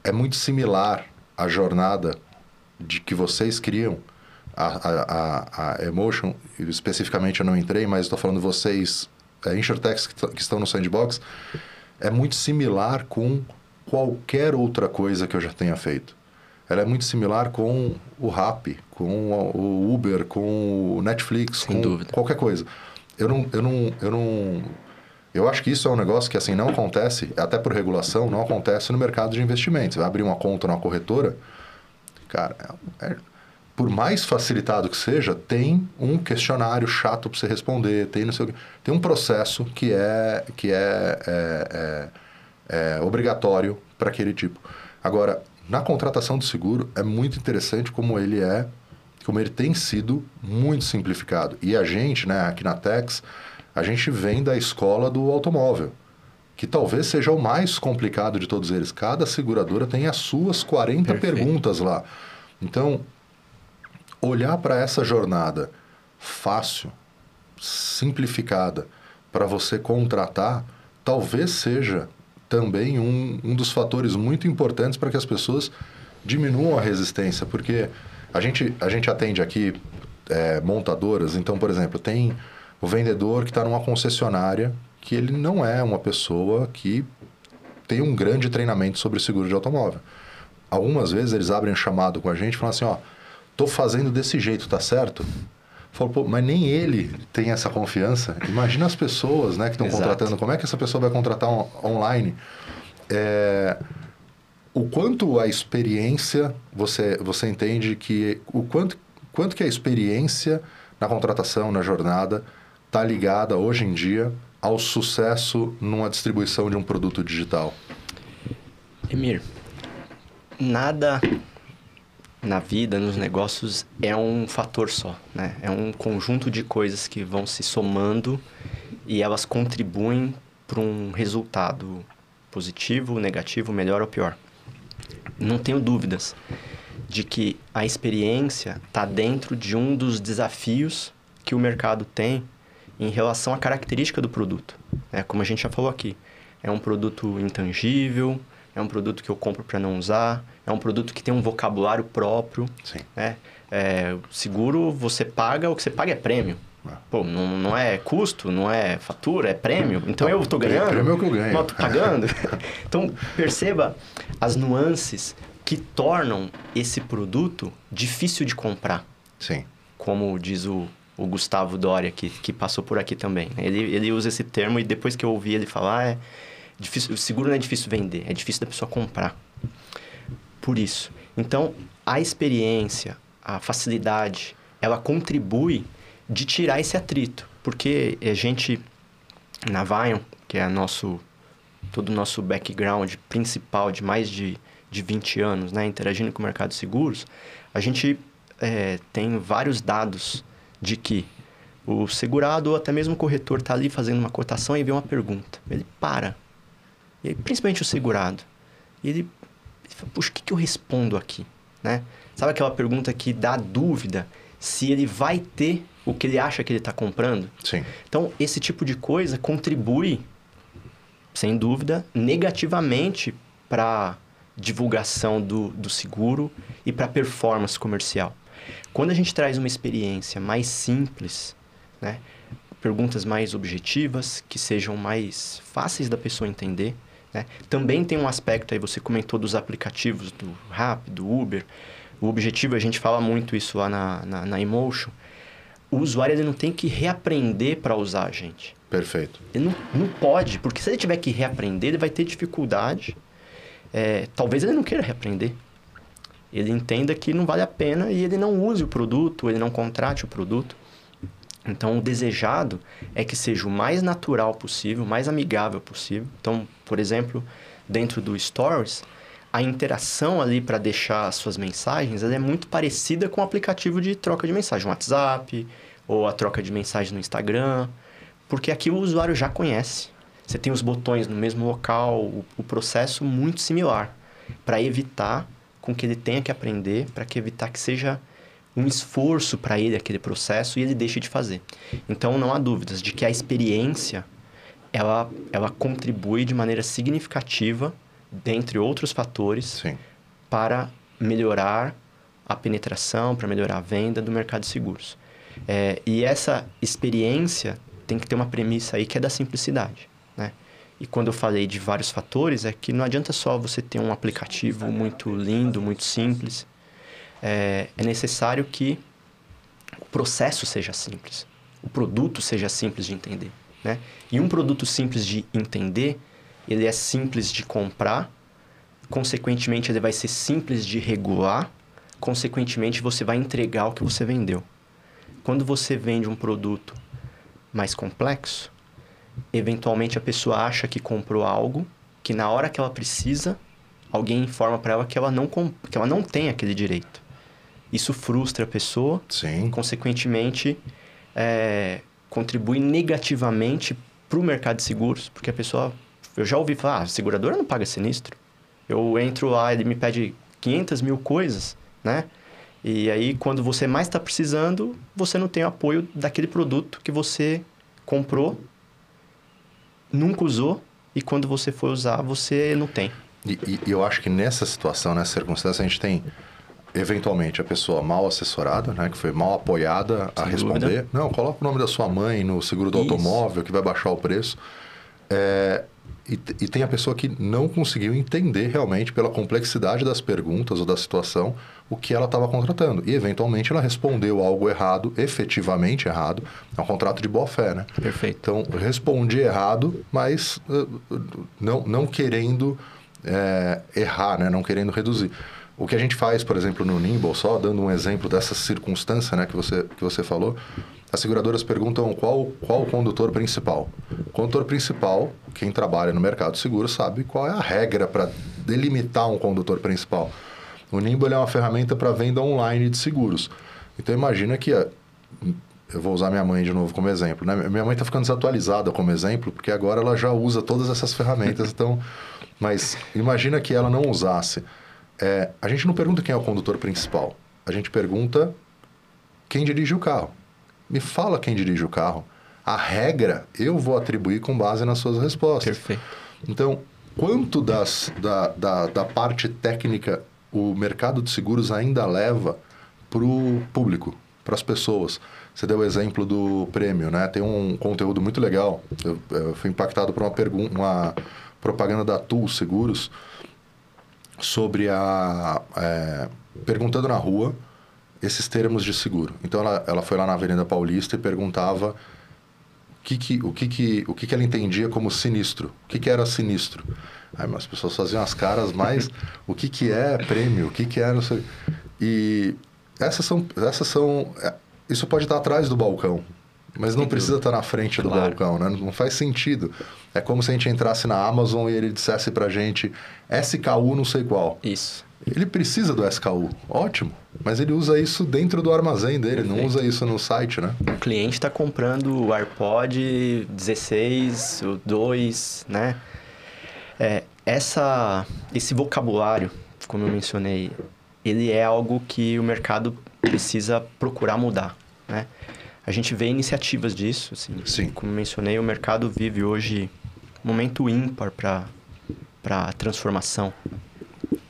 é muito similar a jornada de que vocês criam, a, a, a, Emotion, especificamente eu não entrei, mas estou falando vocês, a é, Insurtechs que, que estão no Sandbox, é muito similar com qualquer outra coisa que eu já tenha feito. Ela é muito similar com o Rap, com o Uber, com o Netflix, Sem com dúvida. qualquer coisa. Eu não, eu não, eu não eu acho que isso é um negócio que assim não acontece, até por regulação, não acontece no mercado de investimentos. Você vai abrir uma conta numa corretora, cara, é, é, por mais facilitado que seja, tem um questionário chato para você responder, tem não sei tem um processo que é que é, é, é, é obrigatório para aquele tipo. Agora, na contratação do seguro é muito interessante como ele é, como ele tem sido muito simplificado. E a gente, né, aqui na Tex a gente vem da escola do automóvel, que talvez seja o mais complicado de todos eles. Cada seguradora tem as suas 40 Perfeito. perguntas lá. Então, olhar para essa jornada fácil, simplificada, para você contratar, talvez seja também um, um dos fatores muito importantes para que as pessoas diminuam a resistência, porque a gente, a gente atende aqui é, montadoras, então, por exemplo, tem o vendedor que está numa concessionária que ele não é uma pessoa que tem um grande treinamento sobre seguro de automóvel. Algumas vezes eles abrem um chamado com a gente e falam assim, ó, tô fazendo desse jeito, tá certo? Falo, pô, mas nem ele tem essa confiança. Imagina as pessoas né, que estão contratando, como é que essa pessoa vai contratar on online? É, o quanto a experiência, você, você entende que o quanto, quanto que a experiência na contratação, na jornada, está ligada hoje em dia ao sucesso numa distribuição de um produto digital? Emir, nada na vida, nos negócios, é um fator só, né? É um conjunto de coisas que vão se somando e elas contribuem para um resultado positivo, negativo, melhor ou pior. Não tenho dúvidas de que a experiência está dentro de um dos desafios que o mercado tem em relação à característica do produto. É, como a gente já falou aqui, é um produto intangível, é um produto que eu compro para não usar, é um produto que tem um vocabulário próprio. Sim. Né? É, seguro, você paga, o que você paga é prêmio. É. Pô, não, não é custo, não é fatura, é prêmio. Então eu estou ganhando. Prêmio é o que eu ganho. Não, tô pagando. (laughs) então perceba as nuances que tornam esse produto difícil de comprar. Sim. Como diz o o Gustavo Doria, que, que passou por aqui também. Né? Ele, ele usa esse termo e depois que eu ouvi ele falar, é difícil, o seguro não é difícil vender, é difícil da pessoa comprar. Por isso. Então, a experiência, a facilidade, ela contribui de tirar esse atrito. Porque a gente, na Vion, que é nosso, todo o nosso background principal de mais de, de 20 anos, né, interagindo com o mercado de seguros, a gente é, tem vários dados de que o segurado ou até mesmo o corretor está ali fazendo uma cotação e vê uma pergunta. Ele para. E principalmente o segurado. E ele, ele fala, puxa, o que, que eu respondo aqui? Né? Sabe aquela pergunta que dá dúvida se ele vai ter o que ele acha que ele está comprando? Sim. Então, esse tipo de coisa contribui, sem dúvida, negativamente para divulgação do, do seguro e para performance comercial. Quando a gente traz uma experiência mais simples, né? perguntas mais objetivas, que sejam mais fáceis da pessoa entender, né? também tem um aspecto aí, você comentou dos aplicativos do Rap, do Uber. O objetivo, a gente fala muito isso lá na, na, na Emotion, o usuário ele não tem que reaprender para usar a gente. Perfeito. Ele não, não pode, porque se ele tiver que reaprender, ele vai ter dificuldade. É, talvez ele não queira reaprender ele entenda que não vale a pena e ele não use o produto, ele não contrate o produto. Então, o desejado é que seja o mais natural possível, o mais amigável possível. Então, por exemplo, dentro do Stories, a interação ali para deixar as suas mensagens é muito parecida com o aplicativo de troca de mensagem, o WhatsApp ou a troca de mensagem no Instagram, porque aqui o usuário já conhece. Você tem os botões no mesmo local, o, o processo muito similar, para evitar com que ele tenha que aprender, para que evitar que seja um esforço para ele aquele processo e ele deixe de fazer. Então não há dúvidas de que a experiência ela, ela contribui de maneira significativa, dentre outros fatores, Sim. para melhorar a penetração, para melhorar a venda do mercado de seguros. É, e essa experiência tem que ter uma premissa aí que é da simplicidade, né? E quando eu falei de vários fatores, é que não adianta só você ter um aplicativo muito lindo, muito simples. É, é necessário que o processo seja simples, o produto seja simples de entender, né? E um produto simples de entender, ele é simples de comprar, consequentemente ele vai ser simples de regular, consequentemente você vai entregar o que você vendeu. Quando você vende um produto mais complexo, eventualmente a pessoa acha que comprou algo que na hora que ela precisa, alguém informa para ela que ela não que ela não tem aquele direito. Isso frustra a pessoa, Sim. consequentemente é, contribui negativamente para o mercado de seguros, porque a pessoa, eu já ouvi falar, ah, a seguradora não paga sinistro. Eu entro lá, ele me pede 500 mil coisas, né? E aí, quando você mais está precisando, você não tem o apoio daquele produto que você comprou, nunca usou, e quando você for usar, você não tem. E, e- eu acho que nessa situação, nessa circunstância, a gente tem, eventualmente, a pessoa mal assessorada, né? Que foi mal apoiada a Sem responder. dúvida. Não, coloca o nome da sua mãe no seguro do Isso. automóvel, que vai baixar o preço. É, e, e tem a pessoa que não conseguiu entender realmente, pela complexidade das perguntas ou da situação, o que ela estava contratando. E, eventualmente, ela respondeu algo errado, efetivamente errado. É um contrato de boa fé, né? Perfeito. Então, respondi errado, mas uh, não, não querendo é, errar, né? não querendo reduzir. O que a gente faz, por exemplo, no Nimble, só dando um exemplo dessa circunstância né, que, você, que você falou, as seguradoras perguntam qual, qual o condutor principal. O condutor principal, quem trabalha no mercado seguro sabe qual é a regra para delimitar um condutor principal. O Nimble é uma ferramenta para venda online de seguros. Então imagina que eu vou usar minha mãe de novo como exemplo. Né? Minha mãe está ficando desatualizada como exemplo, porque agora ela já usa todas essas ferramentas. então, mas imagina que ela não usasse. É, a gente não pergunta quem é o condutor principal. A gente pergunta quem dirige o carro. Me fala quem dirige o carro. A regra eu vou atribuir com base nas suas respostas. Perfeito. Então, quanto das, da, da, da parte técnica o mercado de seguros ainda leva para o público, para as pessoas? Você deu o exemplo do prêmio, né? Tem um conteúdo muito legal. Eu, eu fui impactado por uma, uma propaganda da TUL Seguros sobre a... é, perguntando na rua esses termos de seguro. Então, ela, ela foi lá na Avenida Paulista e perguntava o que que, o que, que, o que, que ela entendia como sinistro. O que, que era sinistro? Aí as pessoas faziam as caras, mas o que, que é prêmio? O que, que é não sei. E essas são, essas são. é, Isso pode estar atrás do balcão, mas não precisa estar na frente do Claro. balcão, né? Não faz sentido. É como se a gente entrasse na Amazon e ele dissesse pra gente SKU não sei qual. Isso. Ele precisa do SKU, ótimo. Mas ele usa isso dentro do armazém dele, não Perfeito. usa isso no site, né? O cliente está comprando o AirPod 16, o 2, né? É, essa, esse vocabulário, como eu mencionei, ele é algo que o mercado precisa procurar mudar, né? A gente vê iniciativas disso, assim. Sim. Como eu mencionei, o mercado vive hoje um momento ímpar para a transformação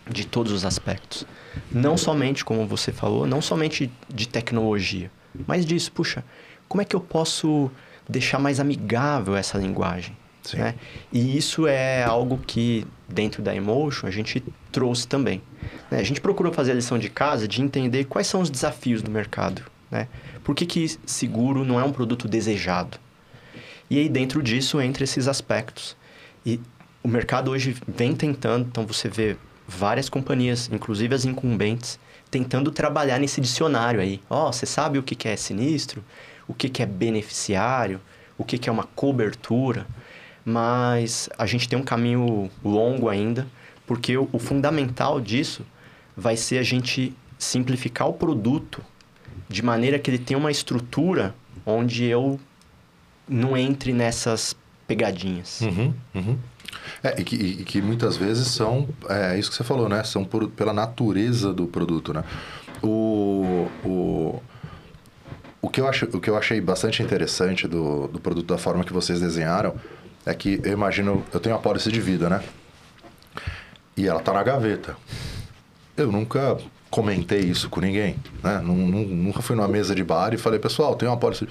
de todos os aspectos. Não somente, como você falou, não somente de tecnologia, mas disso, puxa, como é que eu posso deixar mais amigável essa linguagem? Né? E isso é algo que, dentro da Emotion, a gente trouxe também. né? A gente procurou fazer a lição de casa de entender quais são os desafios do mercado. Né? Por que, que seguro não é um produto desejado? E aí, dentro disso, entra esses aspectos. E o mercado hoje vem tentando, então você vê várias companhias, inclusive as incumbentes, tentando trabalhar nesse dicionário aí. Ó, você sabe o que que é sinistro? O que que é beneficiário? O que que é uma cobertura? Mas a gente tem um caminho longo ainda Porque o, o fundamental disso vai ser a gente simplificar o produto de maneira que ele tenha uma estrutura onde eu não entre nessas pegadinhas. Uhum, uhum. É, e que, e que, muitas vezes são, é isso que você falou, né? São por, pela natureza do produto, né? O, o, o, que eu acho, o que eu achei bastante interessante do, do produto da forma que vocês desenharam é que eu imagino, eu tenho uma pólice de vida, né? E ela tá na gaveta. Eu nunca comentei isso com ninguém, né? Nunca fui numa mesa de bar e falei, pessoal, tem uma pólice...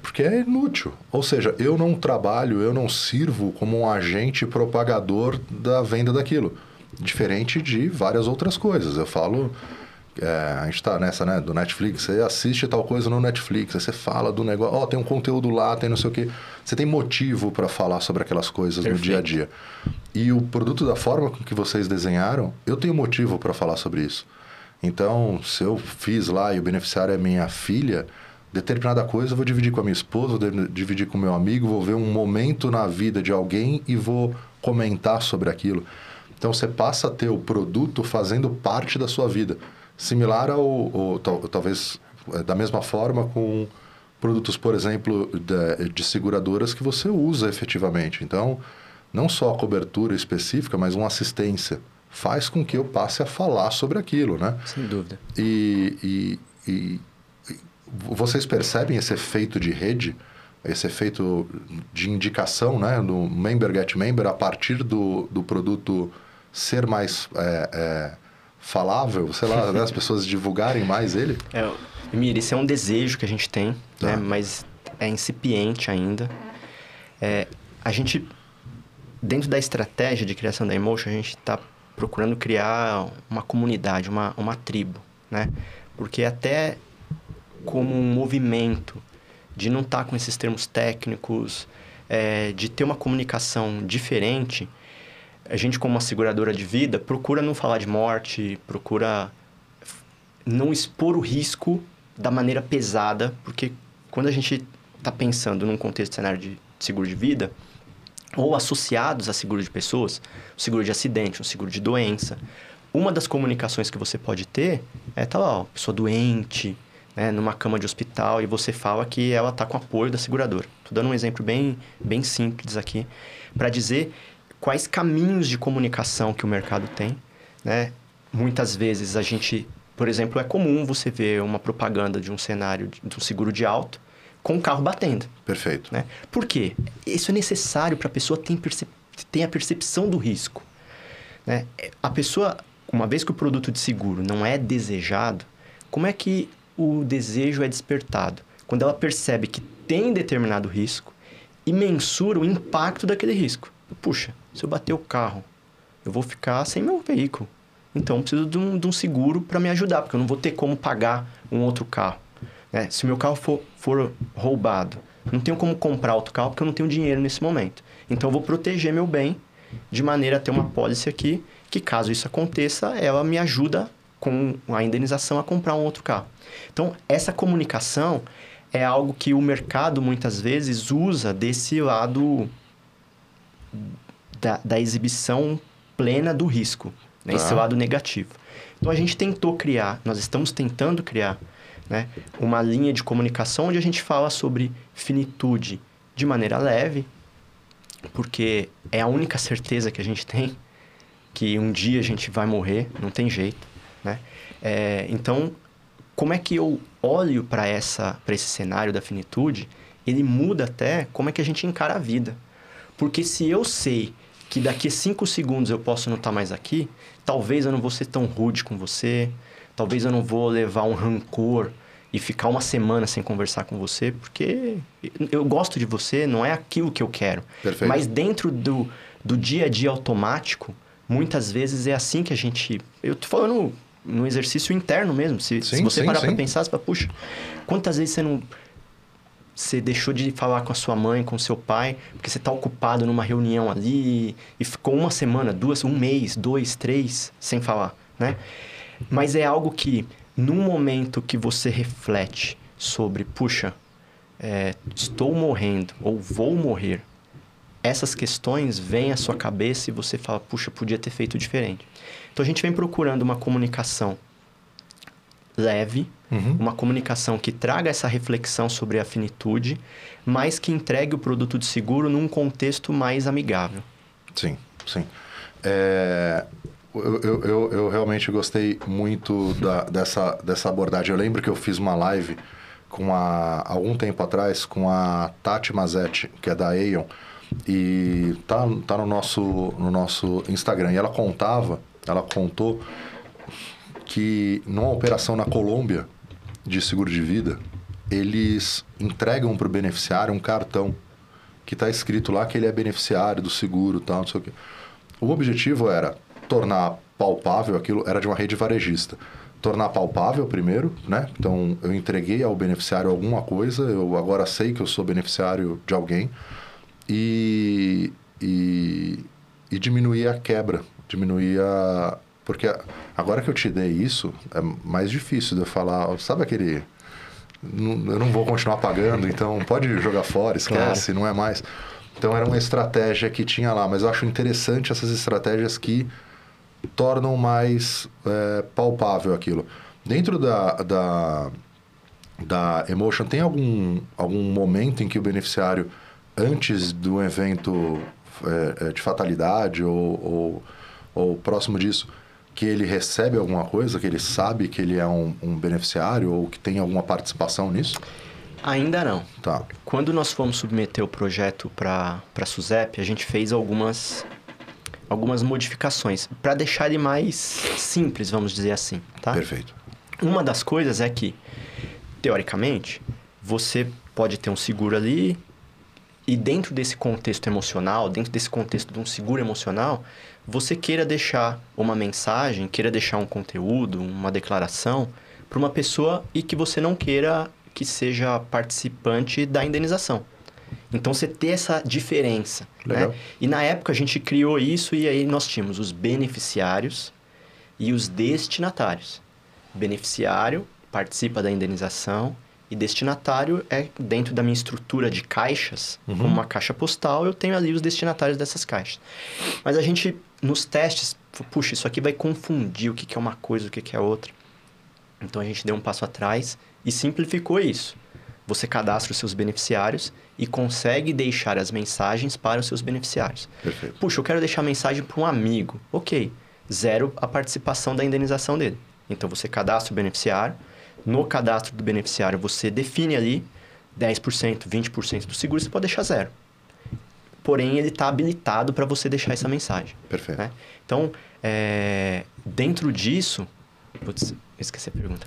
Porque é inútil. Ou seja, eu não trabalho, eu não sirvo como um agente propagador da venda daquilo. Diferente de várias outras coisas. Eu falo... É, a gente está nessa, né, do Netflix, você assiste tal coisa no Netflix, aí você fala do negócio, ó, oh, tem um conteúdo lá, tem não sei o quê. Você tem motivo para falar sobre aquelas coisas Perfeito. no dia a dia. E o produto da forma com que vocês desenharam, eu tenho motivo para falar sobre isso. Então, se eu fiz lá e o beneficiário é minha filha, determinada coisa eu vou dividir com a minha esposa, vou dividir com o meu amigo, vou ver um momento na vida de alguém e vou comentar sobre aquilo. Então, você passa a ter o produto fazendo parte da sua vida. Similar ao, ou, talvez é, da mesma forma com produtos, por exemplo, de, de seguradoras que você usa efetivamente. Então, não só a cobertura específica, mas uma assistência faz com que eu passe a falar sobre aquilo, né? Sem dúvida. E, e, e, e vocês percebem esse efeito de rede, esse efeito de indicação, né? No member get member, a partir do, do produto ser mais é, é, falável, sei lá, né? as (laughs) pessoas divulgarem mais ele? É, Mir, esse é um desejo que a gente tem, tá. né? Mas é incipiente ainda. É, a gente, dentro da estratégia de criação da Emotion, a gente está procurando criar uma comunidade, uma, uma tribo, né? Porque até como um movimento de não estar tá com esses termos técnicos, é, de ter uma comunicação diferente, a gente como uma seguradora de vida procura não falar de morte, procura não expor o risco da maneira pesada, porque quando a gente está pensando num contexto de cenário de seguro de vida, ou associados a seguro de pessoas, seguro de acidente, o seguro de doença. Uma das comunicações que você pode ter é, tá lá, ó, pessoa doente, né, numa cama de hospital, e você fala que ela está com apoio da seguradora. Estou dando um exemplo bem, bem simples aqui, para dizer quais caminhos de comunicação que o mercado tem. Né? Muitas vezes a gente, por exemplo, é comum você ver uma propaganda de um cenário de um seguro de alto, com o carro batendo. Perfeito. Né? Por quê? Isso é necessário para a pessoa ter, ter a percepção do risco. Né? A pessoa, uma vez que o produto de seguro não é desejado, como é que o desejo é despertado? Quando ela percebe que tem determinado risco e mensura o impacto daquele risco. Puxa, se eu bater o carro, eu vou ficar sem meu veículo. Então, eu preciso de um, de um seguro para me ajudar, porque eu não vou ter como pagar um outro carro. Né? Se meu carro for, for roubado, não tenho como comprar outro carro porque eu não tenho dinheiro nesse momento. Então eu vou proteger meu bem de maneira a ter uma pólice aqui que caso isso aconteça, ela me ajuda com a indenização a comprar um outro carro. Então, essa comunicação é algo que o mercado muitas vezes usa desse lado da, da exibição plena do risco, né? esse tá. lado negativo. Então, a gente tentou criar, nós estamos tentando criar né? Uma linha de comunicação onde a gente fala sobre finitude de maneira leve, porque é a única certeza que a gente tem que um dia a gente vai morrer, não tem jeito, né? É, então, como é que eu olho para essa para esse cenário da finitude? Ele muda até como é que a gente encara a vida. Porque se eu sei que daqui cinco segundos eu posso não estar tá mais aqui, talvez eu não vou ser tão rude com você, talvez eu não vou levar um rancor e ficar uma semana sem conversar com você, porque eu gosto de você, não é aquilo que eu quero. Perfeito. Mas dentro do, do dia a dia automático, muitas vezes é assim que a gente. Eu tô falando no exercício interno mesmo. Se, sim, se você sim, parar para pensar, você fala, puxa, quantas vezes você não. Você deixou de falar com a sua mãe, com o seu pai, porque você está ocupado numa reunião ali e ficou uma semana, duas, um mês, dois, três sem falar, né? Mas é algo que num momento que você reflete sobre, puxa, é, estou morrendo ou vou morrer, essas questões vêm à sua cabeça e você fala, puxa, podia ter feito diferente. Então a gente vem procurando uma comunicação leve, Uhum. uma comunicação que traga essa reflexão sobre a finitude, mas que entregue o produto de seguro num contexto mais amigável. Sim, sim. É, eu, eu, eu, eu realmente gostei muito da, dessa, dessa abordagem. Eu lembro que eu fiz uma live com a, algum tempo atrás com a Tati Mazetti, que é da Aeon, e tá, tá no, nosso, no nosso Instagram. E ela contava, ela contou que numa operação na Colômbia de seguro de vida, eles entregam para o beneficiário um cartão que está escrito lá que ele é beneficiário do seguro tal, não sei o quê. O objetivo era tornar palpável aquilo, era de uma rede varejista. Tornar palpável primeiro, né? Então, eu entreguei ao beneficiário alguma coisa, eu agora sei que eu sou beneficiário de alguém e, e, e diminuir a quebra, diminuir a... Porque agora que eu te dei isso, é mais difícil de eu falar, sabe aquele... Eu não vou continuar pagando, então pode jogar fora, esquece, não é mais. Então era uma estratégia que tinha lá, mas eu acho interessante essas estratégias que tornam mais é, palpável aquilo. Dentro da, da, da Emotion, tem algum, algum momento em que o beneficiário, antes do evento é, é, de fatalidade ou, ou, ou próximo disso, que ele recebe alguma coisa, que ele sabe que ele é um, um beneficiário ou que tem alguma participação nisso? Ainda não. Tá. Quando nós fomos submeter o projeto para a SUSEP, a gente fez algumas, algumas modificações para deixar ele mais simples, vamos dizer assim, tá? Perfeito. Uma das coisas é que, teoricamente, você pode ter um seguro ali e dentro desse contexto emocional, dentro desse contexto de um seguro emocional, você queira deixar uma mensagem, queira deixar um conteúdo, uma declaração para uma pessoa e que você não queira que seja participante da indenização. Então você ter essa diferença. Legal. Né? E na época a gente criou isso e aí nós tínhamos os beneficiários e os destinatários. Beneficiário participa da indenização e destinatário é dentro da minha estrutura de caixas, como uma caixa postal, eu tenho ali os destinatários dessas caixas. Mas a gente, nos testes, falou, puxa, isso aqui vai confundir o que que é uma coisa e o que que é outra. Então a gente deu um passo atrás e simplificou isso. Você cadastra os seus beneficiários e consegue deixar as mensagens para os seus beneficiários. Perfeito. Puxa, eu quero deixar mensagem para um amigo. Ok, zero a participação da indenização dele. Então você cadastra o beneficiário. No cadastro do beneficiário você define ali 10%, 20% do seguro, você pode deixar zero. Porém, ele está habilitado para você deixar essa mensagem. Perfeito. né? Então, é, dentro disso. Putz, esqueci a pergunta.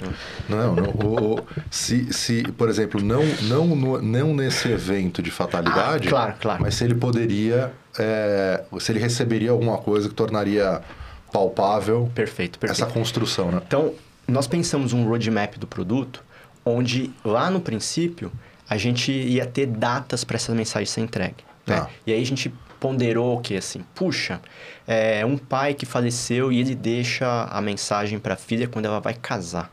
Não. Não, não. O, o- se, se, por exemplo, não, não, no- não nesse evento de fatalidade, Ah, claro, claro. mas se ele poderia, é, se ele receberia alguma coisa que tornaria palpável Perfeito, perfeito. essa construção, né? Então, nós pensamos um roadmap do produto, onde lá no princípio a gente ia ter datas para essa mensagem ser entregue. né? Tá. E aí a gente ponderou que assim, puxa, é um pai que faleceu e ele deixa a mensagem para a filha quando ela vai casar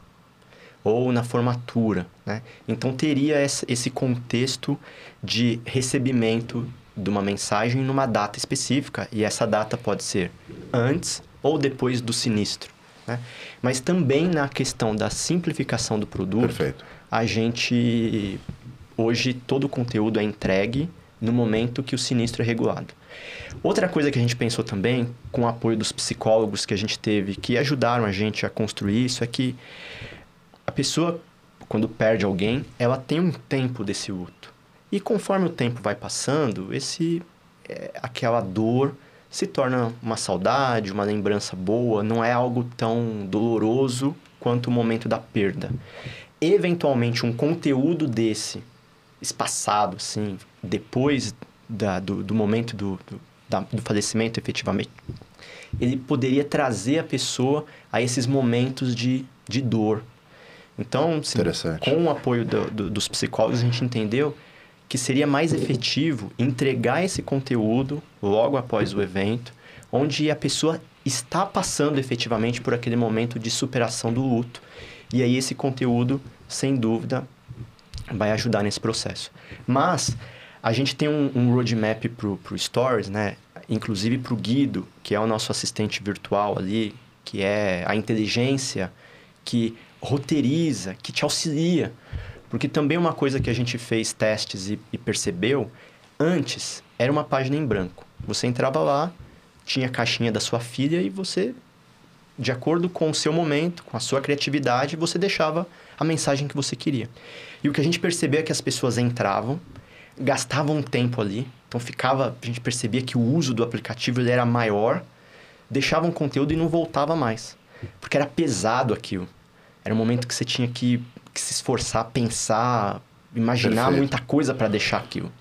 ou na formatura, né? Então teria esse contexto de recebimento de uma mensagem numa data específica e essa data pode ser antes ou depois do sinistro, né? Mas também na questão da simplificação do produto, Perfeito. a gente hoje todo o conteúdo é entregue no momento que o sinistro é regulado. Outra coisa que a gente pensou também, com o apoio dos psicólogos que a gente teve, que ajudaram a gente a construir isso, é que a pessoa, quando perde alguém, ela tem um tempo desse luto. E conforme o tempo vai passando, esse é, aquela dor se torna uma saudade, uma lembrança boa, não é algo tão doloroso quanto o momento da perda. Eventualmente, um conteúdo desse, espaçado, assim, depois da- do, do momento do, do, da- do falecimento, efetivamente, ele poderia trazer a pessoa a esses momentos de, de dor. Então, assim, Interessante. com o apoio do- do- dos psicólogos, a gente entendeu que seria mais efetivo entregar esse conteúdo logo após o evento, onde a pessoa está passando efetivamente por aquele momento de superação do luto. E aí esse conteúdo, sem dúvida, vai ajudar nesse processo. Mas A gente tem um, um roadmap pro, pro Stories, né? Inclusive pro Guido, que é o nosso assistente virtual ali, que é a inteligência que roteiriza, que te auxilia. Porque também uma coisa que a gente fez testes e, e percebeu, antes era uma página em branco. Você entrava lá, tinha a caixinha da sua filha e você, de acordo com o seu momento, com a sua criatividade, você deixava a mensagem que você queria. E o que a gente percebeu é que as pessoas entravam, gastavam um tempo ali, então ficava, a gente percebia que o uso do aplicativo ele era maior, deixavam um conteúdo e não voltava mais, porque era pesado aquilo. Era um momento que você tinha que, que se esforçar, pensar, imaginar Perfeito. muita coisa para deixar aquilo.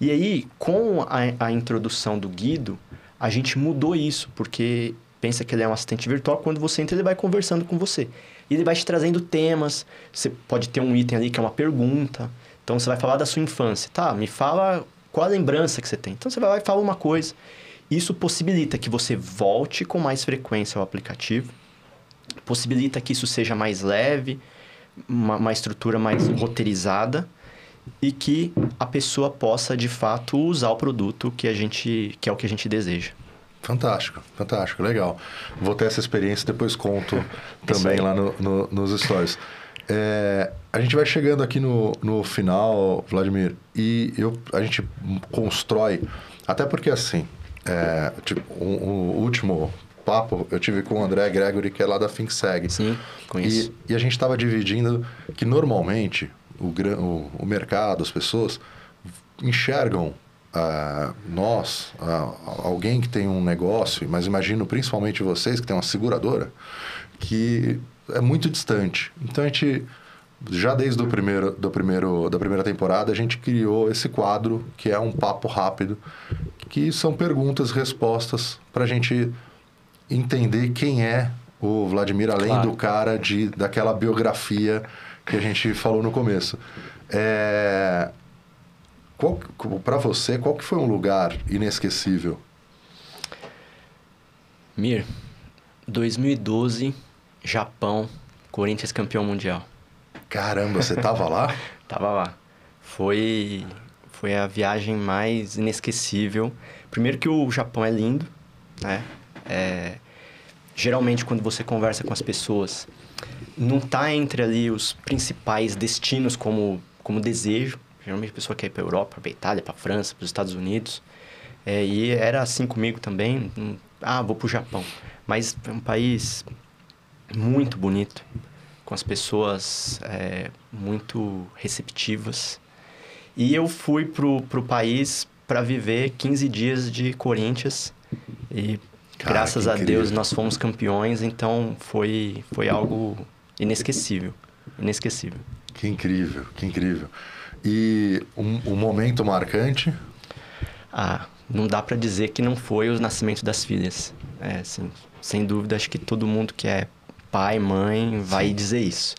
E aí, com a, a introdução do Guido, a gente mudou isso, porque pensa que ele é um assistente virtual, quando você entra, ele vai conversando com você. E ele vai te trazendo temas, você pode ter um item ali que é uma pergunta. Então você vai falar da sua infância. Tá, me fala qual a lembrança que você tem. Então você vai lá e fala uma coisa. Isso possibilita que você volte com mais frequência ao aplicativo, possibilita que isso seja mais leve, uma, uma estrutura mais roteirizada e que a pessoa possa de fato usar o produto que a gente que é o que a gente deseja. Fantástico, fantástico, legal. Vou ter essa experiência depois conto (laughs) também lá no, no, nos stories. É, a gente vai chegando aqui no, no final, Vladimir, e eu, a gente constrói, até porque assim, é, tipo, o, o, último papo eu tive com o André Gregory, que é lá da ThinkSeg. Sim, conheço. E, e a gente estava dividindo que normalmente o, o, o mercado, as pessoas enxergam uh, nós, uh, alguém que tem um negócio, mas imagino principalmente vocês que tem uma seguradora, que é muito distante. Então a gente já desde o primeiro, do primeiro, da primeira temporada a gente criou esse quadro que é um papo rápido, que são perguntas, respostas para a gente entender quem é o Vladimir além claro. do cara de daquela biografia que a gente falou no começo. É... Para você, qual que foi um lugar inesquecível? Mir, 2012, Japão, Corinthians campeão mundial. Caramba, você tava lá? (laughs) tava lá. Foi, foi a viagem mais inesquecível. Primeiro que o Japão é lindo, né? É, geralmente quando você conversa com as pessoas, não está entre ali os principais destinos como, como desejo. Geralmente a pessoa quer ir para Europa, para Itália, para França, para os Estados Unidos. É, e era assim comigo também. Ah, vou para o Japão. Mas é um país muito bonito, com as pessoas é, muito receptivas. E eu fui para o país para viver 15 dias de Corinthians. E Cara, graças a Deus nós fomos campeões, então foi, foi algo inesquecível. Inesquecível. Que incrível, que incrível. E um, um momento marcante? Ah, não dá para dizer que não foi o nascimento das filhas. É, assim, sem dúvida, acho que todo mundo que é pai, mãe, vai Sim. dizer isso.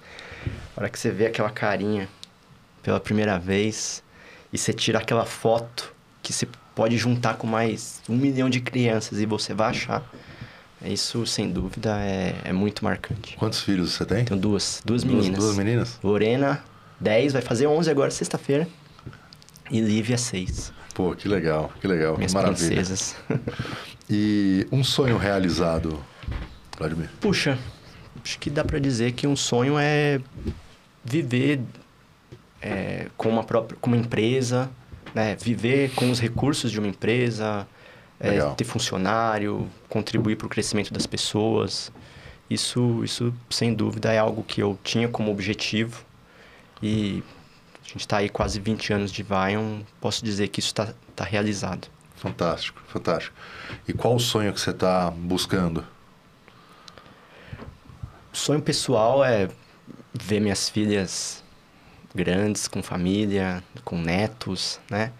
A hora que você vê aquela carinha pela primeira vez e você tira aquela foto que se pode juntar com mais um milhão de crianças e você vai achar isso, sem dúvida, é, é muito marcante. Quantos filhos você tem? Tenho duas. Duas meninas. Duas, duas meninas? Lorena, 10, vai fazer 11 agora, sexta-feira. E Lívia, 6. Pô, que legal, que legal. Minhas Maravilha. princesas. (laughs) e um sonho realizado, Vladimir? Puxa, acho que dá para dizer que um sonho é viver é, com uma própria com uma empresa, né? viver com os recursos de uma empresa, é, ter funcionário, contribuir para o crescimento das pessoas. Isso, isso, sem dúvida, é algo que eu tinha como objetivo. E a gente está aí quase 20 anos de Vion, posso dizer que isso está tá realizado. Fantástico, fantástico. E qual o sonho que você está buscando? Sonho pessoal é ver minhas filhas grandes, com família, com netos, né?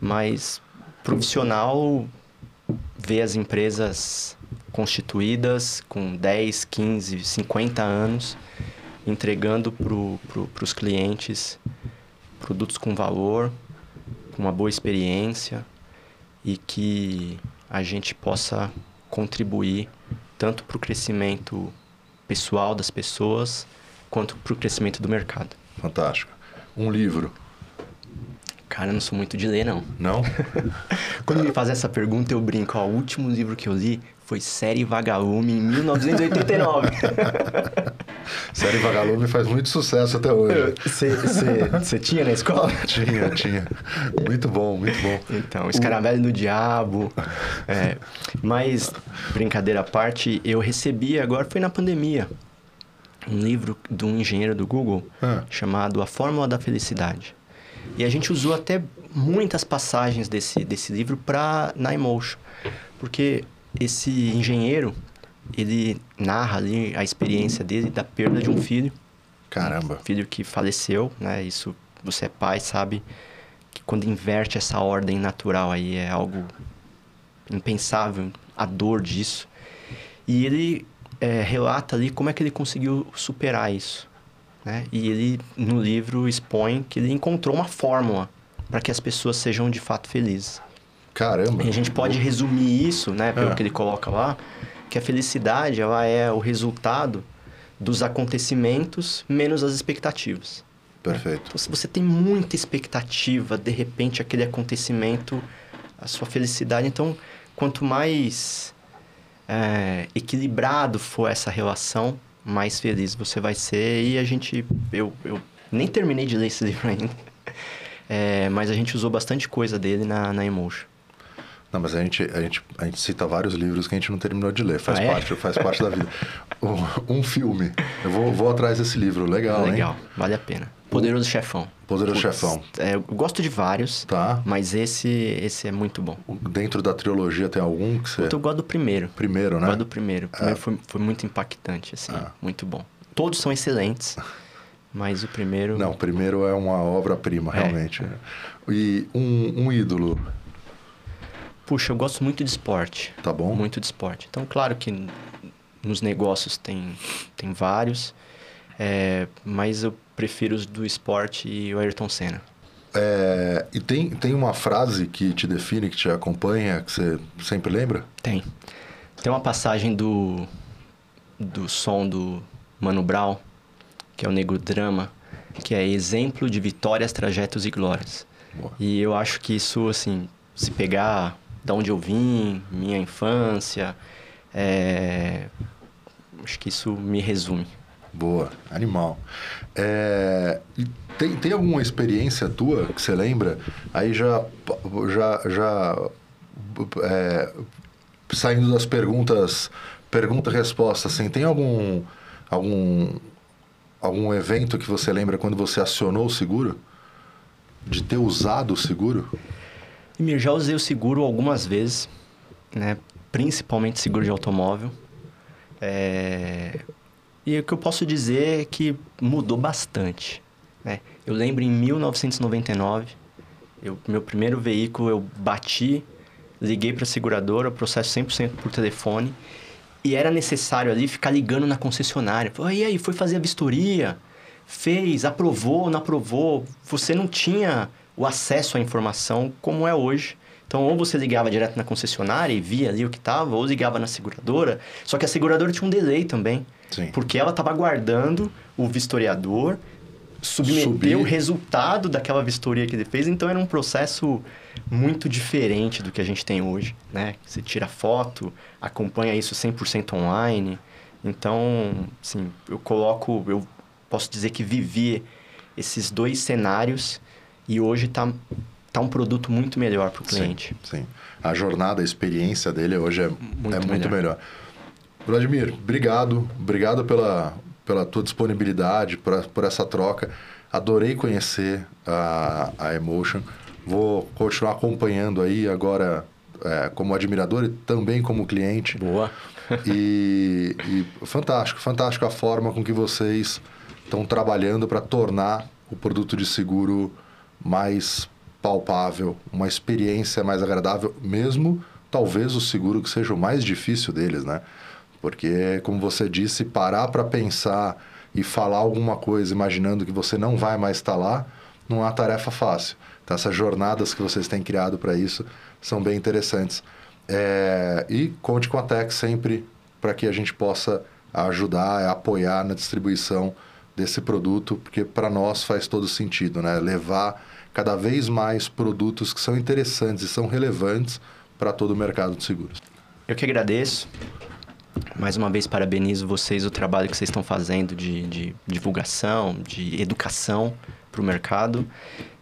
Mas profissional, ver as empresas constituídas com 10, 15, 50 anos, entregando para pro, os clientes produtos com valor, com uma boa experiência e que a gente possa contribuir tanto para o crescimento pessoal das pessoas quanto para o crescimento do mercado. Fantástico. Um livro. Cara, eu não sou muito de ler, não. Não? (laughs) Quando me fazem essa pergunta, eu brinco. Ó, o último livro que eu li foi Série Vagalume, em 1989. (laughs) Série Vagalume faz muito sucesso até hoje. Você tinha na escola? tinha, tinha. Muito bom, muito bom. Então, Escaravelho do Diabo. É, mas, brincadeira à parte, eu recebi agora, foi na pandemia, um livro de um engenheiro do Google Ah. chamado A Fórmula da Felicidade. E a gente usou até muitas passagens desse, desse livro para na Emotion. Porque esse engenheiro, ele narra ali a experiência dele da perda de um filho. Caramba. filho que faleceu, né? Isso você é pai, sabe que quando inverte essa ordem natural aí é algo impensável, a dor disso. E ele é, relata ali como é que ele conseguiu superar isso, né? E ele no livro expõe que ele encontrou uma fórmula para que as pessoas sejam de fato felizes. Caramba. E a gente pode resumir isso, né, pelo É. que ele coloca lá, que a felicidade ela é o resultado dos acontecimentos menos as expectativas. Perfeito. Então, se você tem muita expectativa, de repente aquele acontecimento, a sua felicidade, então quanto mais é, equilibrado for essa relação, mais feliz você vai ser. E a gente, eu, eu nem terminei de ler esse (laughs) livro ainda, É, mas a gente usou bastante coisa dele na, na Emotion. Não, mas a gente, a, gente, a gente cita vários livros que a gente não terminou de ler. Faz, Ah, é? parte, faz parte da vida. (laughs) Um, um filme. Eu vou, vou atrás desse livro. Legal, Legal, hein? vale a pena. Poderoso Chefão. Poderoso Putz, Chefão. é, eu gosto de vários, Tá. mas esse, esse é muito bom. Dentro da trilogia tem algum que você... Eu gosto do primeiro. Primeiro, Eu né? gosto do primeiro. O primeiro foi, foi muito impactante, assim. Ah. Muito bom. Todos são excelentes, (laughs) mas o primeiro... Não, o primeiro é uma obra-prima, É. realmente. E um, um ídolo, Puxa, eu gosto muito de esporte. tá bom? Muito de esporte. Então, claro que nos negócios tem, tem vários, é, mas eu prefiro os do esporte e o Ayrton Senna. É, e tem, tem uma frase que te define, que te acompanha, que você sempre lembra? Tem. Tem uma passagem do, do som do Mano Brown, que é o Negro Drama, que é exemplo de vitórias, trajetos e glórias. Boa. E eu acho que isso, assim, se pegar da onde eu vim, minha infância, é... acho que isso me resume. Boa, animal. É, tem, tem alguma experiência tua que você lembra? Aí já, já, já é, saindo das perguntas, pergunta e resposta, assim, tem algum, algum, algum evento que você lembra quando você acionou o seguro? De ter usado o seguro? E já usei o seguro algumas vezes, né? Principalmente seguro de automóvel. É... E o que eu posso dizer é que mudou bastante. Né? Eu lembro em 1999, eu, meu primeiro veículo eu bati, liguei para a seguradora, processo 100% por telefone, e era necessário ali ficar ligando na concessionária. Falei, e aí, foi fazer a vistoria? Fez, aprovou, não aprovou? Você não tinha o acesso à informação como é hoje. Então, ou você ligava direto na concessionária e via ali o que estava, ou ligava na seguradora. Só que a seguradora tinha um delay também. Sim. Porque ela estava aguardando o vistoriador submeter Subir. o resultado daquela vistoria que ele fez. Então, era um processo muito diferente do que a gente tem hoje, né? Você tira foto, acompanha isso 100% online. Então, assim, eu coloco... Eu posso dizer que vivi esses dois cenários e hoje está tá um produto muito melhor para o cliente. Sim, sim. A jornada, a experiência dele hoje é muito, é muito melhor. melhor. Vladimir, obrigado. Obrigado pela, pela tua disponibilidade, por, por essa troca. Adorei conhecer a, a Emotion. Vou continuar acompanhando aí agora é, como admirador e também como cliente. Boa. E, e fantástico, fantástico a forma com que vocês estão trabalhando para tornar o produto de seguro mais palpável, uma experiência mais agradável, mesmo talvez o seguro que seja o mais difícil deles, né? Porque, como você disse, parar para pensar e falar alguma coisa imaginando que você não vai mais estar lá, não é tarefa fácil. Então, essas jornadas que vocês têm criado para isso são bem interessantes. É, e conte com a Tech sempre para que a gente possa ajudar, apoiar na distribuição desse produto, porque para nós faz todo sentido, né? Levar cada vez mais produtos que são interessantes e são relevantes para todo o mercado de seguros. Eu que agradeço. Mais uma vez, parabenizo vocês o trabalho que vocês estão fazendo de, de divulgação, de educação para o mercado.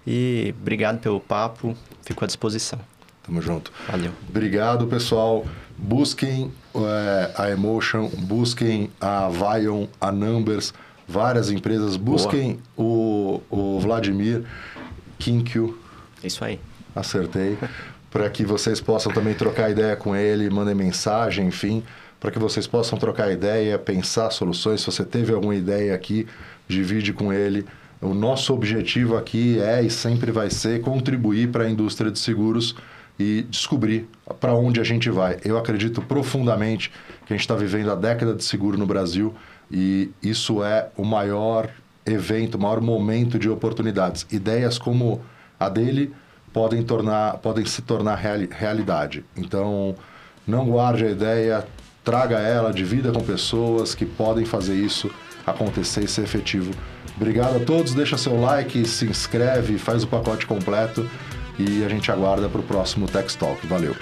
E obrigado pelo papo, fico à disposição. Tamo junto. Valeu. Obrigado, pessoal. Busquem é, a Emotion, busquem a Vion, a Numbers, várias empresas. Busquem o, o Vladimir Kinkyu. Isso aí. Acertei. para que vocês possam também trocar ideia com ele, mandem mensagem, enfim, para que vocês possam trocar ideia, pensar soluções. Se você teve alguma ideia aqui, divide com ele. O nosso objetivo aqui é e sempre vai ser contribuir para a indústria de seguros e descobrir para onde a gente vai. Eu acredito profundamente que a gente está vivendo a década de seguro no Brasil e isso é o maior evento, maior momento de oportunidades. Ideias como a dele podem, tornar, podem se tornar reali realidade. Então, não guarde a ideia, traga ela, divida com pessoas que podem fazer isso acontecer e ser efetivo. Obrigado a todos, deixa seu like, se inscreve, faz o pacote completo e a gente aguarda para o próximo Tex Talk. Valeu.